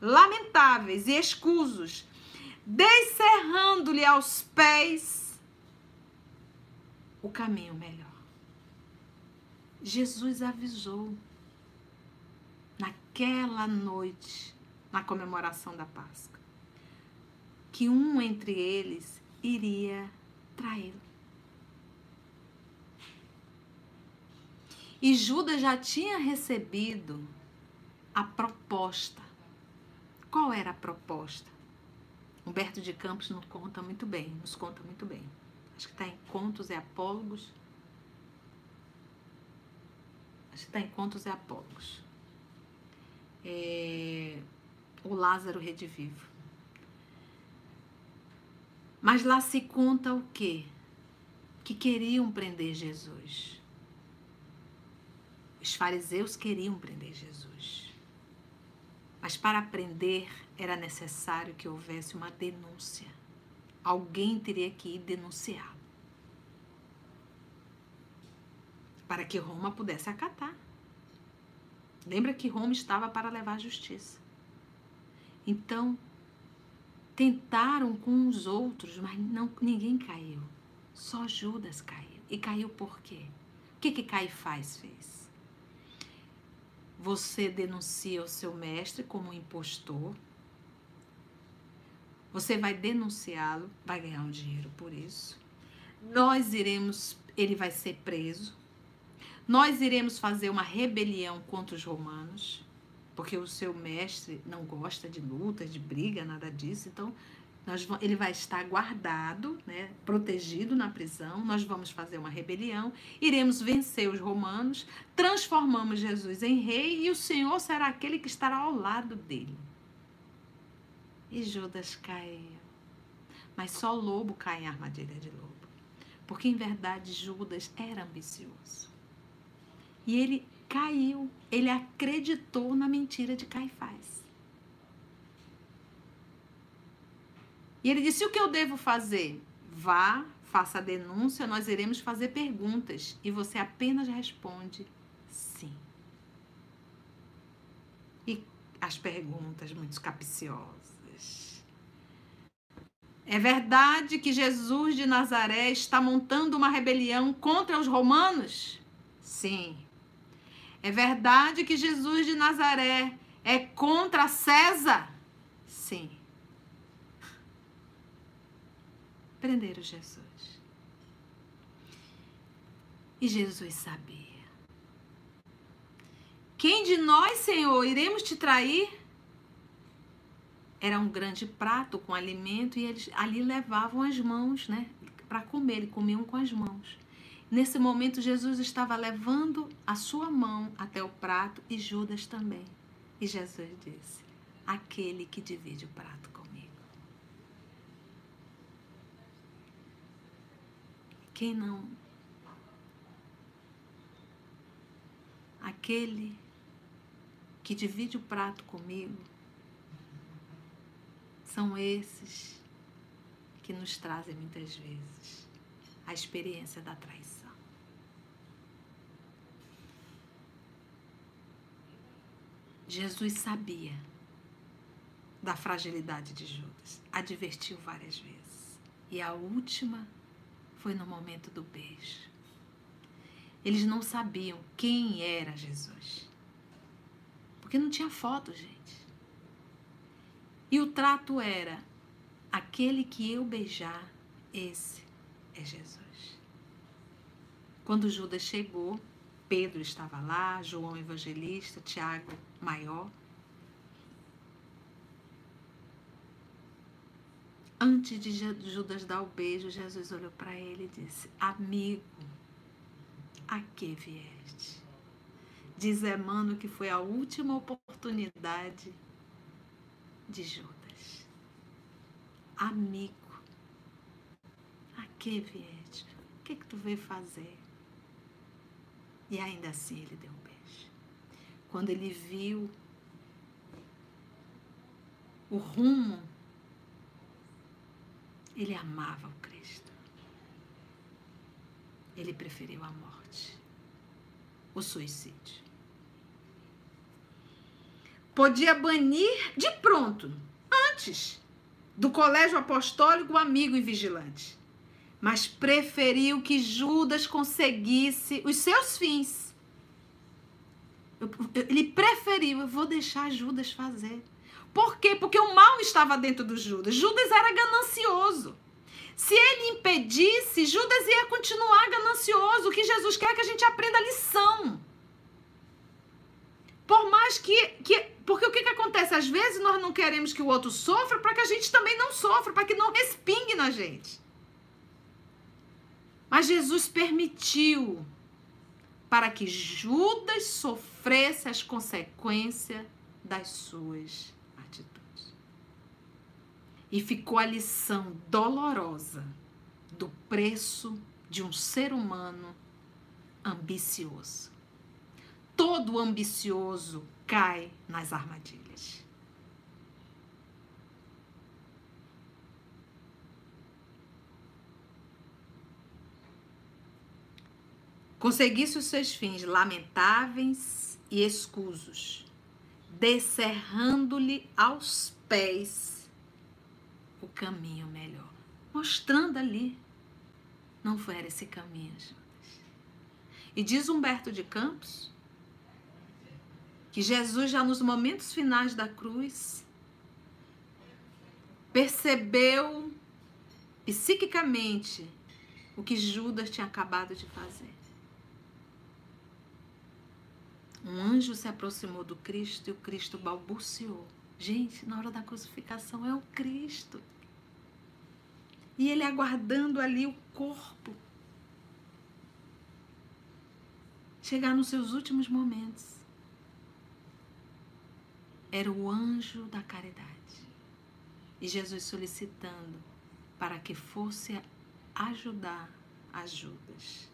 Speaker 1: lamentáveis e escusos, descerrando-lhe aos pés o caminho melhor. Jesus avisou naquela noite, na comemoração da Páscoa que um entre eles iria traí-lo. E Judas já tinha recebido a proposta. Qual era a proposta? Humberto de Campos nos conta muito bem, nos conta muito bem. Acho que está em Contos e Apólogos. Acho que está em Contos e Apólogos. É, o Lázaro Redivivo. Mas lá se conta o quê? Que queriam prender Jesus. Os fariseus queriam prender Jesus. Mas para prender era necessário que houvesse uma denúncia. Alguém teria que ir denunciar. para que Roma pudesse acatar. Lembra que Roma estava para levar justiça. Então, tentaram com os outros, mas não, ninguém caiu. Só Judas caiu. E caiu por quê? O que, que Caifás fez? Você denuncia o seu mestre como um impostor. Você vai denunciá-lo, vai ganhar um dinheiro por isso. Nós iremos, ele vai ser preso. Nós iremos fazer uma rebelião contra os romanos, porque o seu mestre não gosta de luta, de briga, nada disso. Então, nós, ele vai estar guardado, né, protegido na prisão. Nós vamos fazer uma rebelião, iremos vencer os romanos, transformamos Jesus em rei e o Senhor será aquele que estará ao lado dele. E Judas caiu. Mas só lobo cai em armadilha de lobo. Porque em verdade Judas era ambicioso. E ele caiu, ele acreditou na mentira de Caifás. E ele disse: O que eu devo fazer? Vá, faça a denúncia, nós iremos fazer perguntas. E você apenas responde sim. E as perguntas muito capciosas. É verdade que Jesus de Nazaré está montando uma rebelião contra os romanos? Sim. É verdade que Jesus de Nazaré é contra César? Sim. Prenderam Jesus. E Jesus sabia. Quem de nós, Senhor, iremos te trair? Era um grande prato com alimento e eles ali levavam as mãos, né? Para comer, eles comiam com as mãos. Nesse momento, Jesus estava levando a sua mão até o prato e Judas também. E Jesus disse: Aquele que divide o prato comigo. Quem não? Aquele que divide o prato comigo são esses que nos trazem muitas vezes a experiência da traição. Jesus sabia da fragilidade de Judas, advertiu várias vezes. E a última foi no momento do beijo. Eles não sabiam quem era Jesus. Porque não tinha foto, gente. E o trato era: aquele que eu beijar, esse é Jesus. Quando Judas chegou, Pedro estava lá, João Evangelista, Tiago Maior. Antes de Judas dar o beijo, Jesus olhou para ele e disse: Amigo, a que vieste? Diz Emmanuel que foi a última oportunidade de Judas. Amigo, a que vieste? O que, que tu veio fazer? E ainda assim ele deu um beijo. Quando ele viu o rumo, ele amava o Cristo. Ele preferiu a morte, o suicídio. Podia banir de pronto, antes do colégio apostólico, amigo e vigilante mas preferiu que Judas conseguisse os seus fins. Ele preferiu, eu vou deixar Judas fazer. Por quê? Porque o mal estava dentro do Judas. Judas era ganancioso. Se ele impedisse, Judas ia continuar ganancioso. O que Jesus quer é que a gente aprenda a lição. Por mais que, que. Porque o que, que acontece? Às vezes nós não queremos que o outro sofra para que a gente também não sofra, para que não respingue na gente. Mas Jesus permitiu para que Judas sofresse as consequências das suas atitudes. E ficou a lição dolorosa do preço de um ser humano ambicioso. Todo ambicioso cai nas armadilhas. conseguisse os seus fins lamentáveis e escusos, descerrando-lhe aos pés o caminho melhor, mostrando ali. Não foi esse caminho. E diz Humberto de Campos que Jesus, já nos momentos finais da cruz, percebeu psiquicamente o que Judas tinha acabado de fazer. Um anjo se aproximou do Cristo e o Cristo balbuciou. Gente, na hora da crucificação é o Cristo. E ele aguardando ali o corpo. Chegar nos seus últimos momentos. Era o anjo da caridade. E Jesus solicitando para que fosse ajudar a Judas,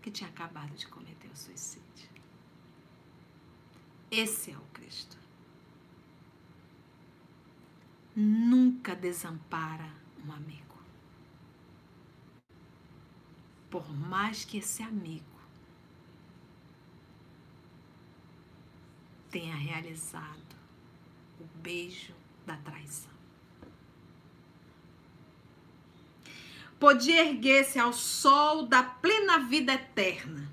Speaker 1: que tinha acabado de cometer o suicídio. Esse é o Cristo. Nunca desampara um amigo. Por mais que esse amigo tenha realizado o beijo da traição. Podia erguer-se ao sol da plena vida eterna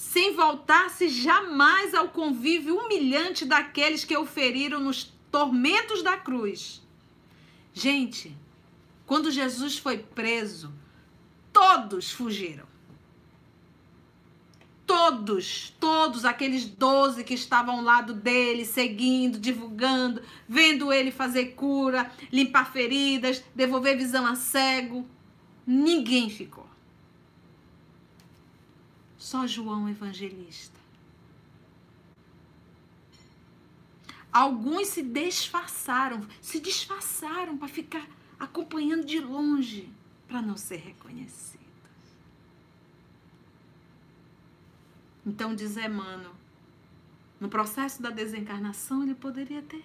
Speaker 1: sem voltar-se jamais ao convívio humilhante daqueles que o feriram nos tormentos da cruz. Gente, quando Jesus foi preso, todos fugiram. Todos, todos aqueles doze que estavam ao lado dele, seguindo, divulgando, vendo ele fazer cura, limpar feridas, devolver visão a cego, ninguém ficou. Só João Evangelista. Alguns se disfarçaram, se disfarçaram para ficar acompanhando de longe, para não ser reconhecidos. Então, diz Emmanuel, no processo da desencarnação, ele poderia ter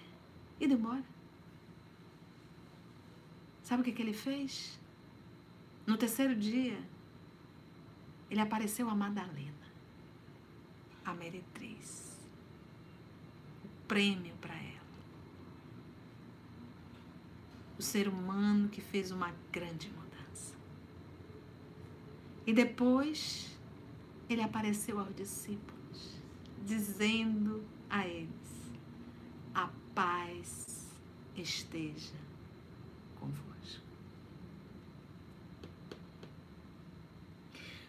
Speaker 1: ido embora. Sabe o que, que ele fez? No terceiro dia, ele apareceu a Madalena, a meretriz. O prêmio para ela. O ser humano que fez uma grande mudança. E depois ele apareceu aos discípulos, dizendo a eles: A paz esteja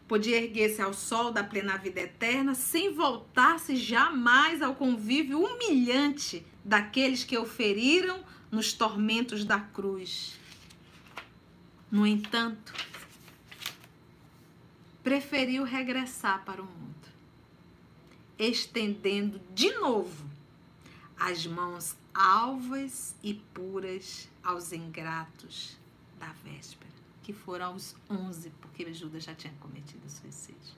Speaker 1: Podia erguer-se ao sol da plena vida eterna sem voltar-se jamais ao convívio humilhante daqueles que o feriram nos tormentos da cruz. No entanto, preferiu regressar para o mundo, estendendo de novo as mãos alvas e puras aos ingratos da véspera que foram aos 11, porque Judas já tinha cometido suicídio.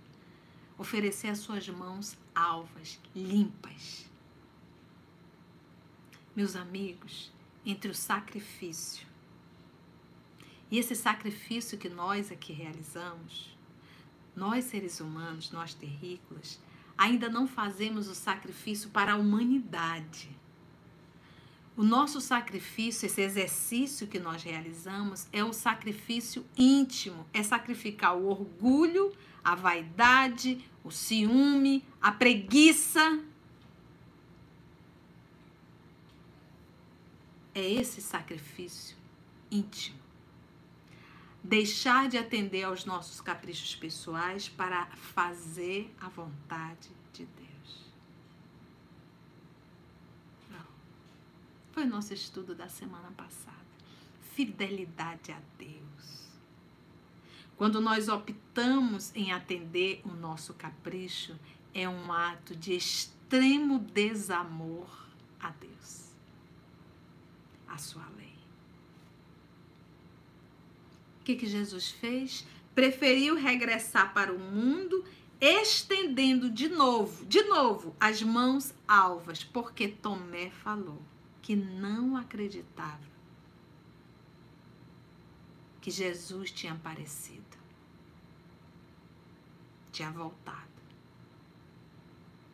Speaker 1: Oferecer as suas mãos alvas, limpas. Meus amigos, entre o sacrifício e esse sacrifício que nós aqui realizamos, nós seres humanos, nós terrícolas, ainda não fazemos o sacrifício para a humanidade. O nosso sacrifício, esse exercício que nós realizamos, é um sacrifício íntimo, é sacrificar o orgulho, a vaidade, o ciúme, a preguiça. É esse sacrifício íntimo. Deixar de atender aos nossos caprichos pessoais para fazer a vontade de Deus. Foi nosso estudo da semana passada. Fidelidade a Deus. Quando nós optamos em atender o nosso capricho, é um ato de extremo desamor a Deus, a sua lei. O que, que Jesus fez? Preferiu regressar para o mundo, estendendo de novo, de novo, as mãos alvas, porque Tomé falou que não acreditava que Jesus tinha aparecido. tinha voltado.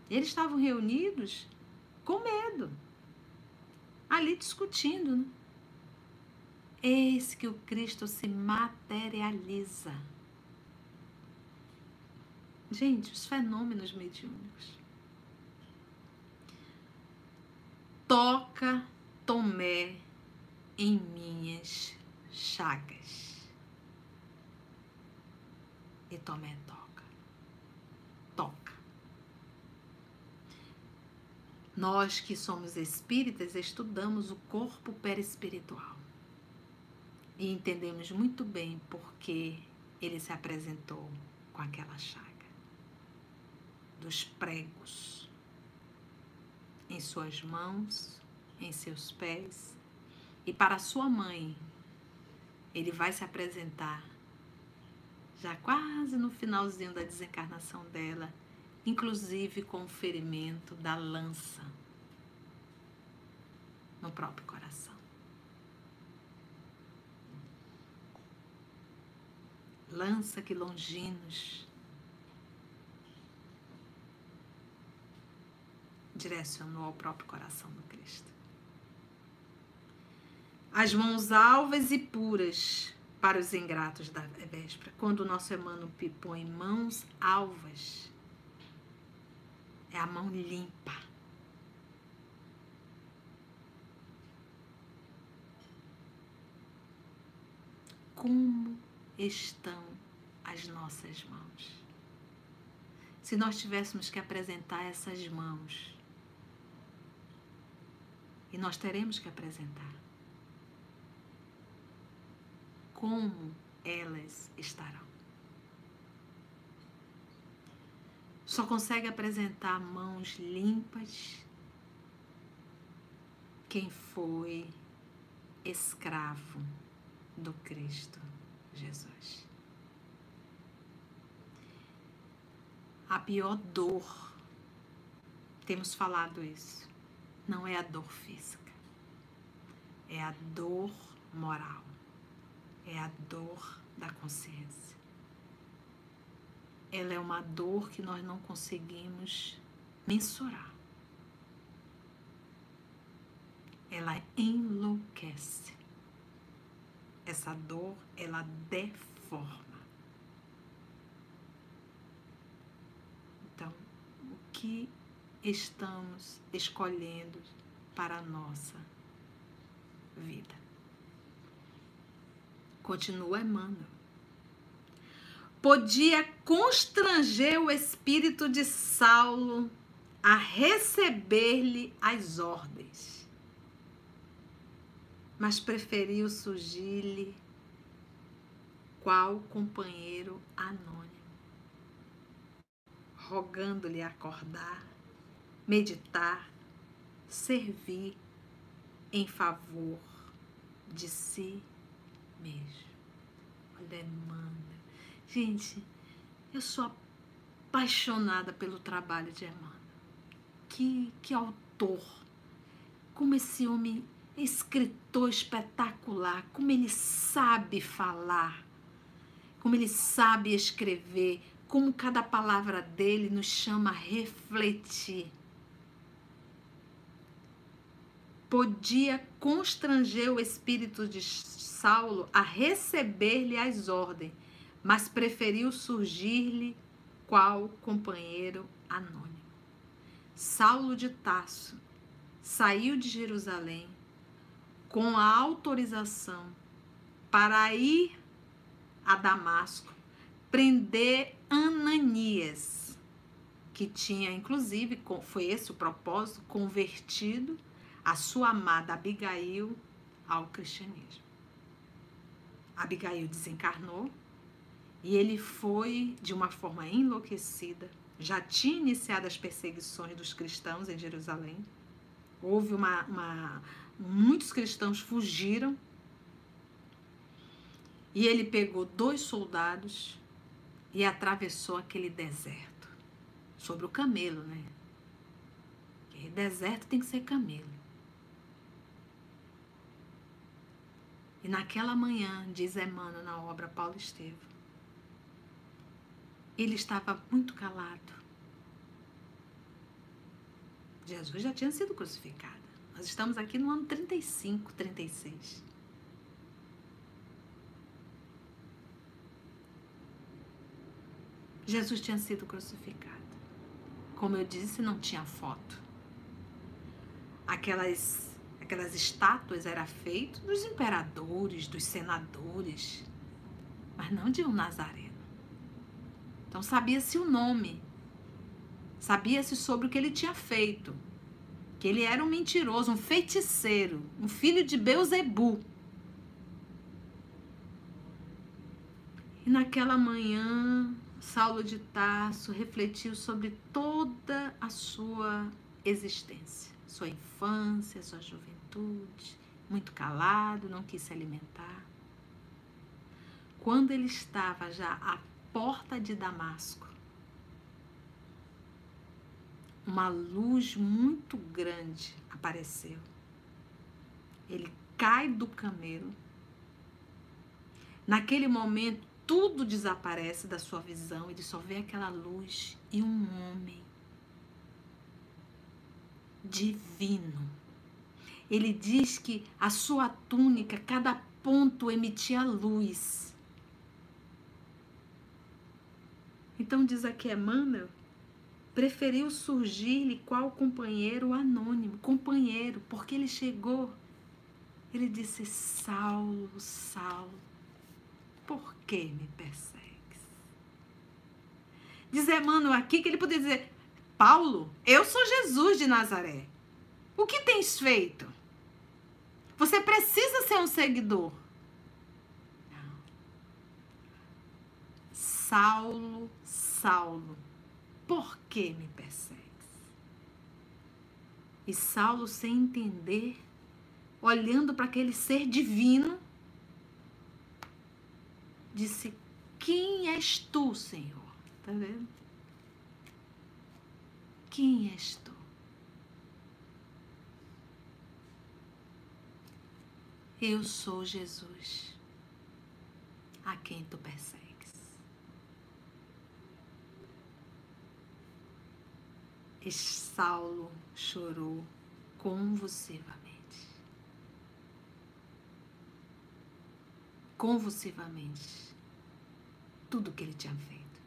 Speaker 1: Eles estavam reunidos com medo, ali discutindo. Né? Eis que o Cristo se materializa. Gente, os fenômenos mediúnicos. Toca Tomé em minhas chagas. E Tomé toca. Toca. Nós que somos espíritas estudamos o corpo perispiritual e entendemos muito bem porque ele se apresentou com aquela chaga dos pregos em suas mãos, em seus pés, e para sua mãe ele vai se apresentar já quase no finalzinho da desencarnação dela, inclusive com o ferimento da lança no próprio coração. Lança que longinos direcionou ao próprio coração do Cristo. As mãos alvas e puras para os ingratos da véspera. Quando o nosso Emmanuel põe mãos alvas, é a mão limpa. Como estão as nossas mãos? Se nós tivéssemos que apresentar essas mãos, e nós teremos que apresentar, como elas estarão? Só consegue apresentar mãos limpas quem foi escravo do Cristo Jesus. A pior dor, temos falado isso, não é a dor física, é a dor moral, é a dor da consciência. Ela é uma dor que nós não conseguimos mensurar. Ela enlouquece essa dor ela deforma. Então, o que estamos escolhendo para a nossa vida? Continua Emmanuel. Podia constranger o espírito de Saulo a receber-lhe as ordens mas preferiu surgir-lhe qual companheiro anônimo, rogando-lhe acordar, meditar, servir em favor de si mesmo. Olha, Emmanuel. Gente, eu sou apaixonada pelo trabalho de Emmanuel. Que, que autor! Como esse homem escritor espetacular, como ele sabe falar, como ele sabe escrever, como cada palavra dele nos chama a refletir. Podia constranger o espírito de Saulo a receber-lhe as ordens, mas preferiu surgir-lhe qual companheiro anônimo. Saulo de Tasso saiu de Jerusalém com a autorização para ir a Damasco prender Ananias, que tinha inclusive, foi esse o propósito, convertido a sua amada Abigail ao cristianismo. Abigail desencarnou e ele foi de uma forma enlouquecida. Já tinha iniciado as perseguições dos cristãos em Jerusalém. Houve uma, uma muitos cristãos fugiram. E ele pegou dois soldados e atravessou aquele deserto. Sobre o camelo, né? Porque deserto tem que ser camelo. E naquela manhã, diz Emmanuel na obra Paulo Estevam, ele estava muito calado. Jesus já tinha sido crucificado. Nós estamos aqui no ano 35, 36. Jesus tinha sido crucificado. Como eu disse, não tinha foto. Aquelas aquelas estátuas eram feitas dos imperadores, dos senadores, mas não de um nazareno. Então sabia-se o nome, sabia-se sobre o que ele tinha feito, que ele era um mentiroso, um feiticeiro, um filho de Beuzebu. E naquela manhã, Saulo de Tarso refletiu sobre toda a sua existência, sua infância, sua juventude, muito calado, não quis se alimentar. Quando ele estava já à porta de Damasco, uma luz muito grande apareceu. Ele cai do camelo. Naquele momento, tudo desaparece da sua visão, ele só vê aquela luz e um homem divino. Ele diz que a sua túnica, cada ponto emitia luz. Então diz aqui Emmanuel, preferiu surgir-lhe qual companheiro anônimo, companheiro, porque ele chegou, ele disse, Saulo, Saulo, por que me persegues? Diz Emmanuel aqui que ele poderia dizer: Paulo, eu sou Jesus de Nazaré. O que tens feito? Você precisa ser um seguidor. Não. Saulo, Saulo, por que me persegues? E Saulo, sem entender, olhando para aquele ser divino, disse: Quem és tu, Senhor? Tá vendo? Quem és tu? Eu sou Jesus, a quem tu persegues. E Saulo chorou convulsivamente. Convulsivamente tudo que ele tinha feito.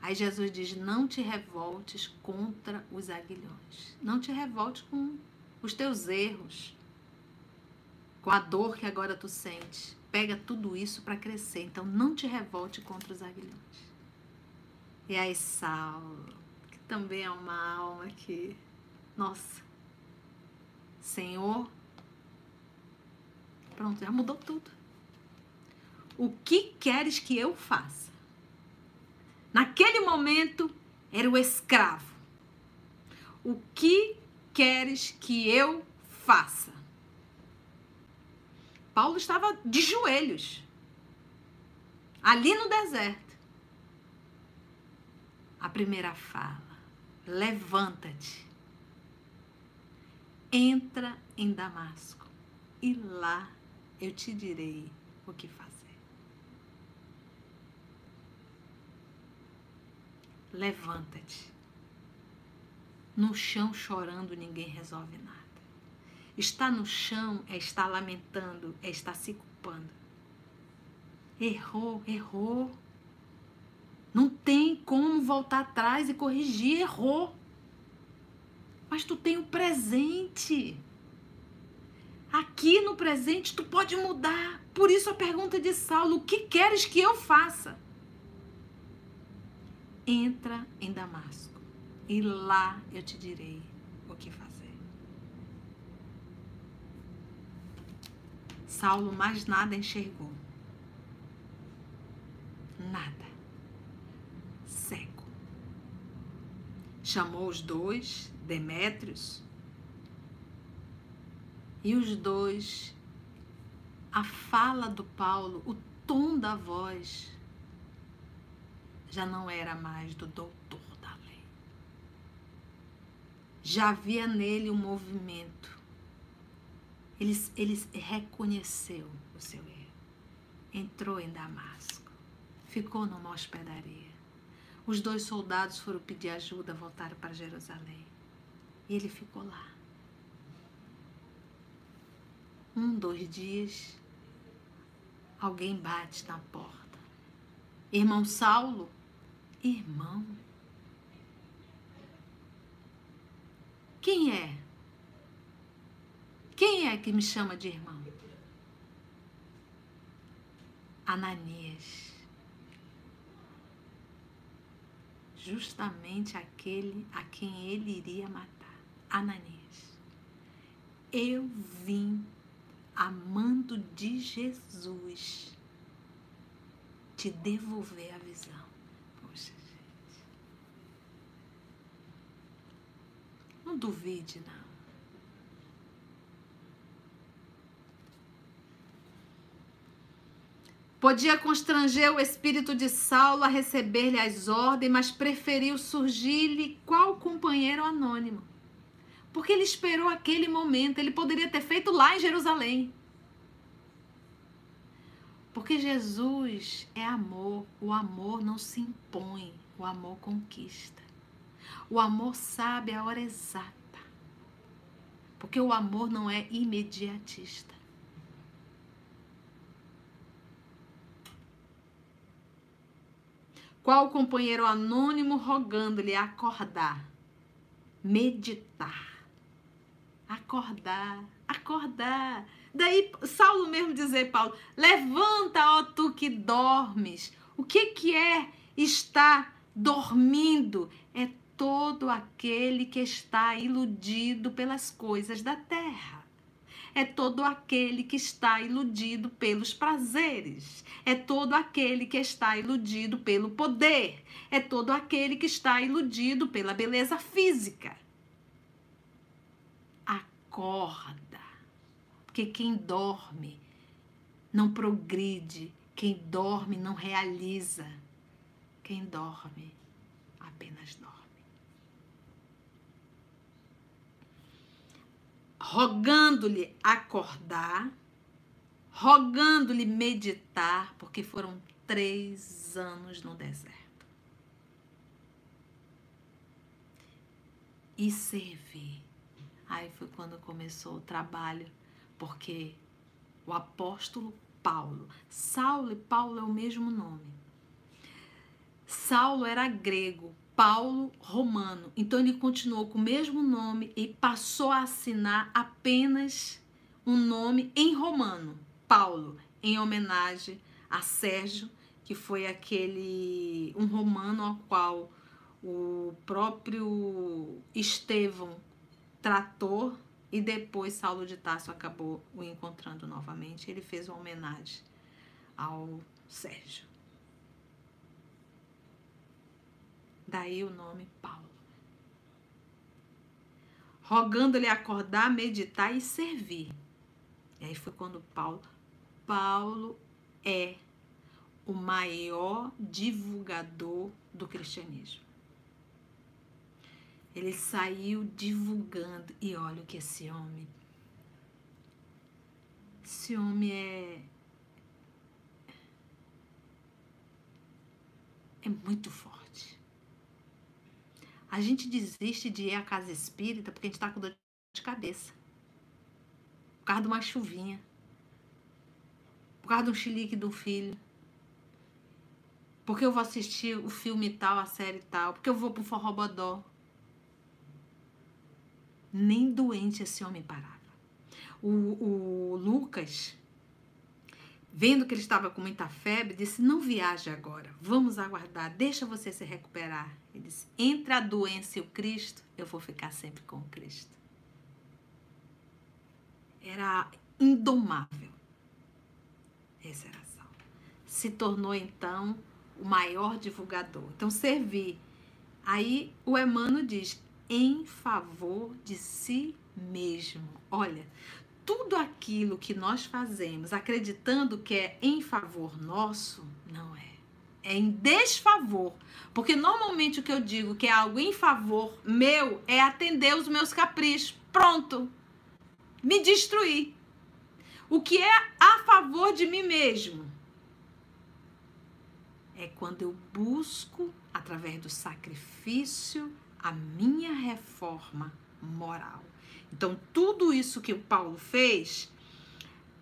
Speaker 1: Aí Jesus diz: Não te revoltes contra os aguilhões. Não te revoltes com os teus erros, com a dor que agora tu sentes. Pega tudo isso para crescer. Então não te revolte contra os aguilhões. E aí, Saulo, também é uma alma que, nossa, Senhor, pronto, já mudou tudo. O que queres que eu faça? Naquele momento, era o escravo. O que queres que eu faça? Paulo estava de joelhos, ali no deserto. A primeira fala: levanta-te, entra em Damasco, e lá eu te direi o que fazer. levanta-te. No chão chorando, ninguém resolve nada. Está no chão é estar lamentando, é estar se culpando. Errou, errou. Não tem como voltar atrás e corrigir, errou. Mas tu tem o presente. Aqui no presente tu pode mudar. Por isso a pergunta de Saulo: o que queres que eu faça? entra em Damasco e lá eu te direi o que fazer. Saulo mais nada enxergou. Nada. Chamou os dois, Demétrios, e os dois, a fala do Paulo, o tom da voz, já não era mais do doutor da lei. Já havia nele um movimento. Ele, ele reconheceu o seu erro. Entrou em Damasco. Ficou numa hospedaria. Os dois soldados foram pedir ajuda, voltaram para Jerusalém. E ele ficou lá. Um, dois dias, alguém bate na porta. Irmão Saulo, irmão. Quem é? Quem é que me chama de irmão? Ananias. Justamente aquele a quem ele iria matar. Ananias. Eu vim amando de Jesus te devolver a visão. Poxa, gente. Não duvide, não. Podia constranger o espírito de Saulo a receber-lhe as ordens, mas preferiu surgir-lhe qual companheiro anônimo. Porque ele esperou aquele momento, ele poderia ter feito lá em Jerusalém. Porque Jesus é amor, o amor não se impõe, o amor conquista. O amor sabe a hora exata. Porque o amor não é imediatista. Qual companheiro anônimo rogando-lhe acordar, meditar, acordar, acordar. Daí Saulo mesmo dizer, Paulo, levanta, ó tu que dormes. O que que é estar dormindo? É todo aquele que está iludido pelas coisas da terra é todo aquele que está iludido pelos prazeres, é todo aquele que está iludido pelo poder, é todo aquele que está iludido pela beleza física. Acorda, porque quem dorme não progride, quem dorme não realiza, quem dorme apenas dorme. Rogando-lhe acordar, rogando-lhe meditar, porque foram três anos no deserto. E servir. Aí foi quando começou o trabalho, porque o apóstolo Paulo, Saulo e Paulo é o mesmo nome. Saulo era grego, Paulo Romano. Então ele continuou com o mesmo nome e passou a assinar apenas um nome em romano, Paulo, em homenagem a Sérgio, que foi aquele um romano ao qual o próprio Estevão tratou e depois Saulo de Tarso acabou o encontrando novamente. Ele fez uma homenagem ao Sérgio. Daí o nome Paulo. Rogando-lhe acordar, meditar e servir. E aí foi quando Paulo. Paulo é o maior divulgador do cristianismo. Ele saiu divulgando. E olha o que esse homem. Esse homem é. É muito forte. A gente desiste de ir à casa espírita porque a gente está com dor de cabeça. Por causa de uma chuvinha. Por causa de um chilique do filho. Porque eu vou assistir o filme tal, a série tal. Porque eu vou pro forrobodó. Nem doente esse homem parava. O, o Lucas, vendo que ele estava com muita febre, disse: Não viaje agora, vamos aguardar, deixa você se recuperar. Ele disse: Entre a doença e o Cristo, eu vou ficar sempre com o Cristo. Era indomável. Esse era Saulo. Se tornou então o maior divulgador. Então, servir. Aí o Emmanuel diz: em favor de si mesmo. Olha, tudo aquilo que nós fazemos acreditando que é em favor nosso, não é. É em desfavor. Porque normalmente o que eu digo que é algo em favor meu é atender os meus caprichos. Pronto. Me destruir. O que é a favor de mim mesmo? É quando eu busco através do sacrifício, a minha reforma moral. Então, tudo isso que o Paulo fez,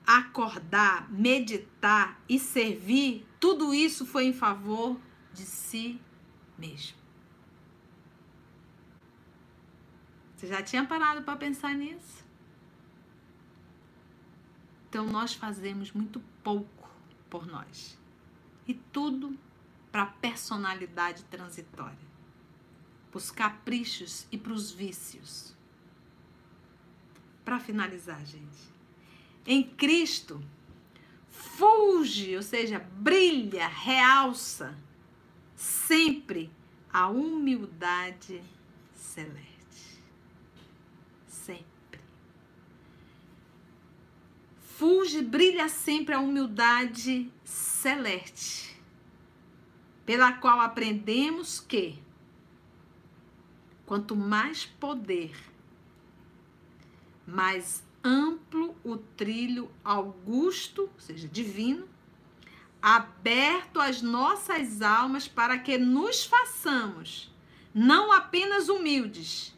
Speaker 1: acordar, meditar e servir, tudo isso foi em favor de si mesmo. Você já tinha parado para pensar nisso? Então nós fazemos muito pouco por nós. E tudo para a personalidade transitória, para os caprichos e para os vícios. Para finalizar, gente, em Cristo fulge, ou seja, brilha, realça sempre a humildade celeste. fulge, brilha sempre a humildade celeste, pela qual aprendemos que quanto mais poder, mais amplo o trilho augusto, ou seja, divino, aberto às nossas almas para que nos façamos não apenas humildes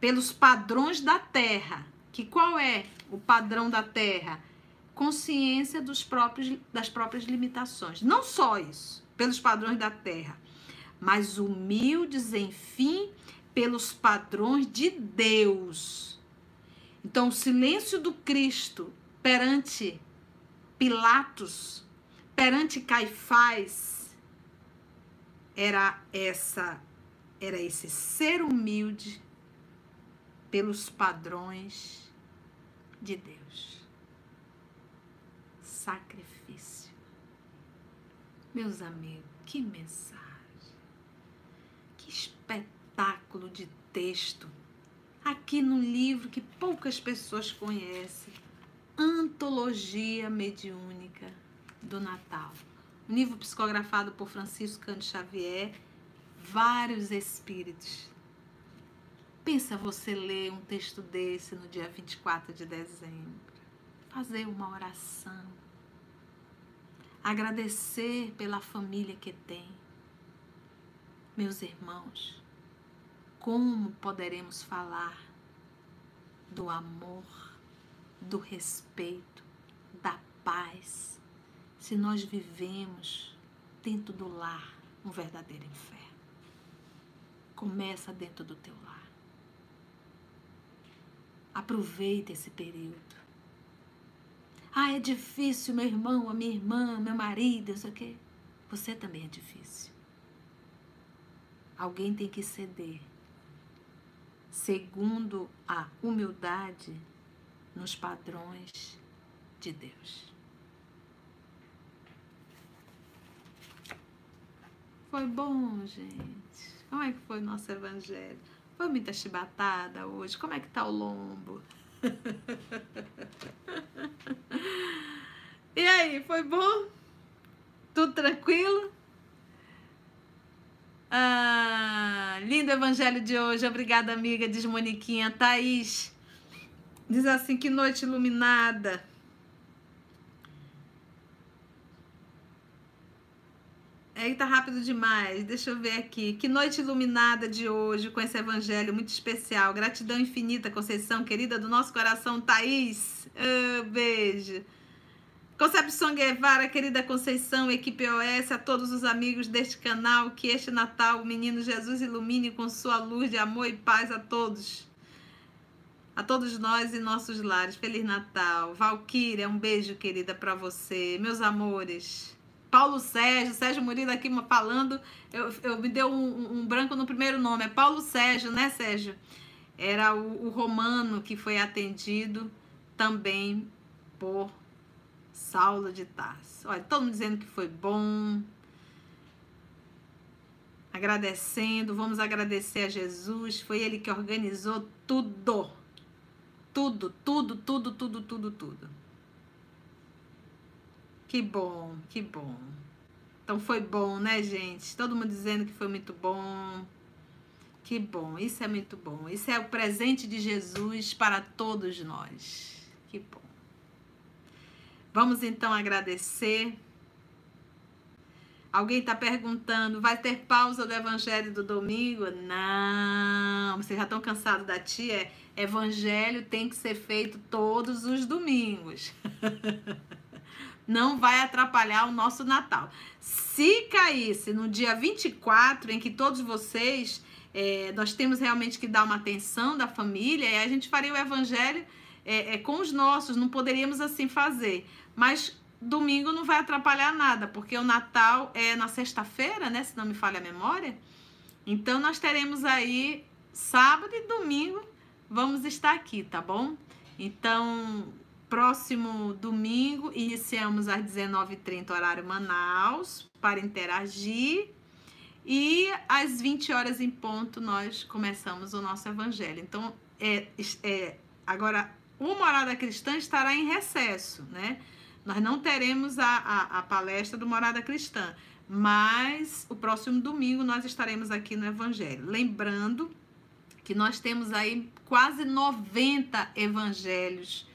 Speaker 1: pelos padrões da terra, que qual é o padrão da terra? consciência dos próprios, das próprias limitações. Não só isso, pelos padrões da terra, mas humildes, enfim, pelos padrões de Deus. Então, o silêncio do Cristo perante Pilatos, perante Caifás, era essa era esse ser humilde pelos padrões de Deus sacrifício. Meus amigos, que mensagem, que espetáculo de texto. Aqui no livro que poucas pessoas conhecem, Antologia Mediúnica do Natal. Um livro psicografado por Francisco Cândido Xavier, vários espíritos. Pensa você ler um texto desse no dia 24 de dezembro. Fazer uma oração agradecer pela família que tem. Meus irmãos, como poderemos falar do amor, do respeito, da paz, se nós vivemos dentro do lar um verdadeiro inferno? Começa dentro do teu lar. Aproveita esse período ah, é difícil, meu irmão, a minha irmã, meu marido, isso aqui. Você também é difícil. Alguém tem que ceder. Segundo a humildade nos padrões de Deus. Foi bom, gente. Como é que foi o nosso evangelho? Foi muita chibatada hoje? Como é que tá o lombo? e aí, foi bom? Tudo tranquilo? Ah, lindo evangelho de hoje. Obrigada, amiga, diz Moniquinha. Thaís diz assim: que noite iluminada. Aí tá rápido demais. Deixa eu ver aqui. Que noite iluminada de hoje com esse evangelho muito especial. Gratidão infinita, Conceição, querida do nosso coração, Thaís. Oh, beijo. Concepção Guevara, querida Conceição, equipe OS, a todos os amigos deste canal, que este Natal o menino Jesus ilumine com sua luz de amor e paz a todos. A todos nós e nossos lares. Feliz Natal. Valquíria, um beijo, querida, para você. Meus amores. Paulo Sérgio, Sérgio Murilo aqui falando, eu, eu me deu um, um, branco no primeiro nome, é Paulo Sérgio, né, Sérgio? Era o, o romano que foi atendido também por Saulo de Tarso. Olha, todo mundo dizendo que foi bom, agradecendo, vamos agradecer a Jesus, foi ele que organizou tudo. Tudo, tudo, tudo, tudo, tudo, tudo. Que bom, que bom. Então foi bom, né, gente? Todo mundo dizendo que foi muito bom. Que bom, isso é muito bom. Isso é o presente de Jesus para todos nós. Que bom. Vamos então agradecer. Alguém está perguntando, vai ter pausa do evangelho do domingo? Não, vocês já estão cansados da tia? Evangelho tem que ser feito todos os domingos. Não vai atrapalhar o nosso Natal. Se caísse no dia 24, em que todos vocês, é, nós temos realmente que dar uma atenção da família, e a gente faria o evangelho é, é, com os nossos, não poderíamos assim fazer. Mas domingo não vai atrapalhar nada, porque o Natal é na sexta-feira, né? Se não me falha a memória. Então nós teremos aí sábado e domingo, vamos estar aqui, tá bom? Então, próximo domingo, iniciamos às 19h30, horário Manaus, para interagir. E às 20 horas em ponto, nós começamos o nosso evangelho. Então, é, é agora o Morada Cristã estará em recesso, né? Nós não teremos a, a, a, palestra do Morada Cristã, mas o próximo domingo nós estaremos aqui no Evangelho. Lembrando que nós temos aí quase 90 evangelhos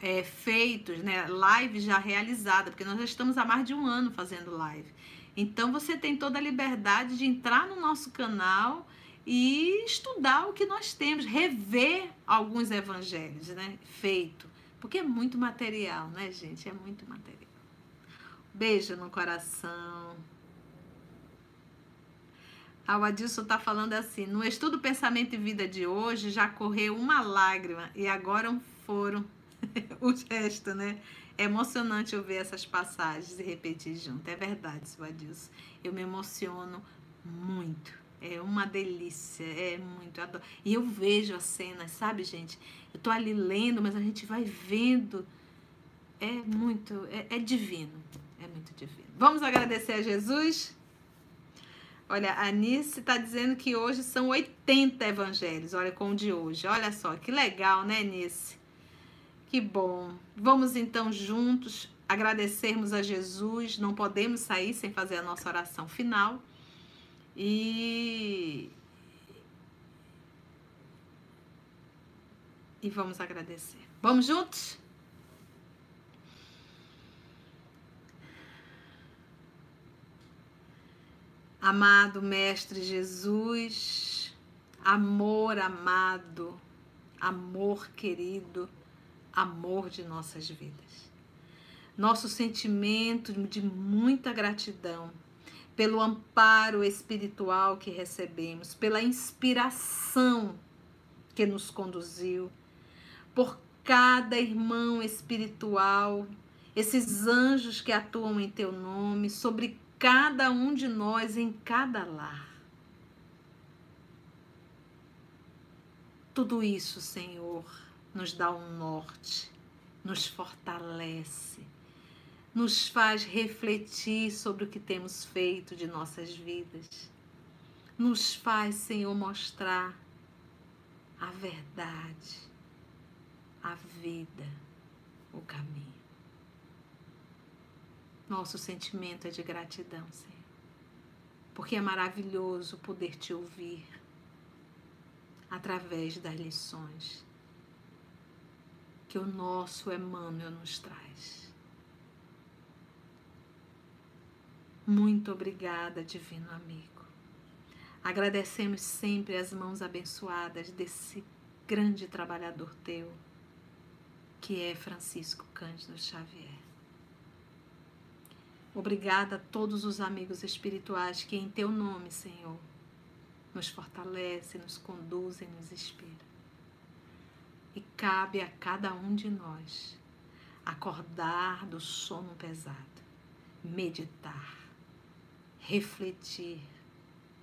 Speaker 1: é, feitos, né? Live já realizada, porque nós já estamos há mais de um ano fazendo live. Então você tem toda a liberdade de entrar no nosso canal e estudar o que nós temos, rever alguns evangelhos, né? Feito. Porque é muito material, né, gente? É muito material. Beijo no coração. Ah, o Adilson está falando assim: no estudo Pensamento e Vida de hoje já correu uma lágrima e agora foram o gesto, né? É emocionante eu ver essas passagens e repetir junto. É verdade, seu Adilson. Eu me emociono muito é uma delícia, é muito. Adoro. E eu vejo as cenas, sabe, gente? Eu tô ali lendo, mas a gente vai vendo. É muito, é, é divino. É muito divino. Vamos agradecer a Jesus? Olha, a Anice está dizendo que hoje são 80 evangelhos. Olha, com o de hoje. Olha só, que legal, né, Anice? Que bom. Vamos então juntos agradecermos a Jesus. Não podemos sair sem fazer a nossa oração final. E e vamos agradecer. Vamos juntos? Amado Mestre Jesus, amor amado, amor querido, amor de nossas vidas. Nosso sentimento de muita gratidão pelo amparo espiritual que recebemos, pela inspiração que nos conduziu, por cada irmão espiritual, esses anjos que atuam em teu nome, sobre cada um de nós em cada lar. Tudo isso, Senhor, nos dá um norte, nos fortalece nos faz refletir sobre o que temos feito de nossas vidas. Nos faz, Senhor, mostrar a verdade, a vida, o caminho. Nosso sentimento é de gratidão, Senhor, porque é maravilhoso poder te ouvir através das lições que o nosso Emmanuel nos traz. Muito obrigada, Divino Amigo. Agradecemos sempre as mãos abençoadas desse grande trabalhador teu, que é Francisco Cândido Xavier. Obrigada a todos os amigos espirituais que, em teu nome, Senhor, nos fortalecem, nos conduzem, nos inspiram. E cabe a cada um de nós acordar do sono pesado, meditar refletir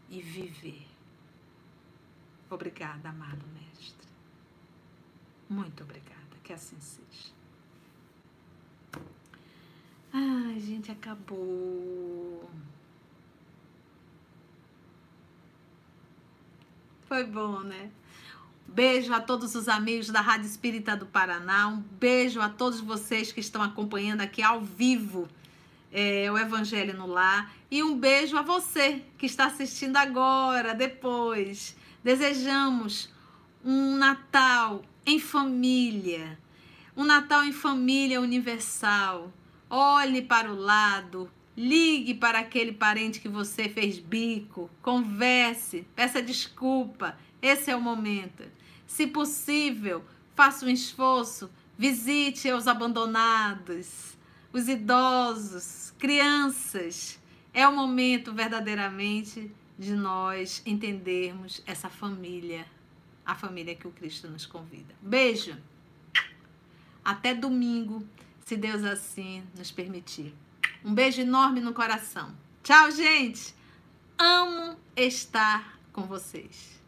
Speaker 1: e viver. Obrigada, amado Mestre. Muito obrigada, que assim seja. Ai, gente, acabou. Foi bom, né? Beijo a todos os amigos da Rádio Espírita do Paraná. Um beijo a todos vocês que estão acompanhando aqui ao vivo é, o Evangelho no Lar. E um beijo a você que está assistindo agora, depois. Desejamos um Natal em família, um Natal em família universal. Olhe para o lado, Ligue para aquele parente que você fez bico, converse, peça desculpa. Esse é o momento. Se possível, faça um esforço, visite os abandonados, os idosos, crianças. É o momento verdadeiramente de nós entendermos essa família, a família que o Cristo nos convida. Beijo. Até domingo, se Deus assim nos permitir. Um beijo enorme no coração. Tchau, gente. Amo estar com vocês.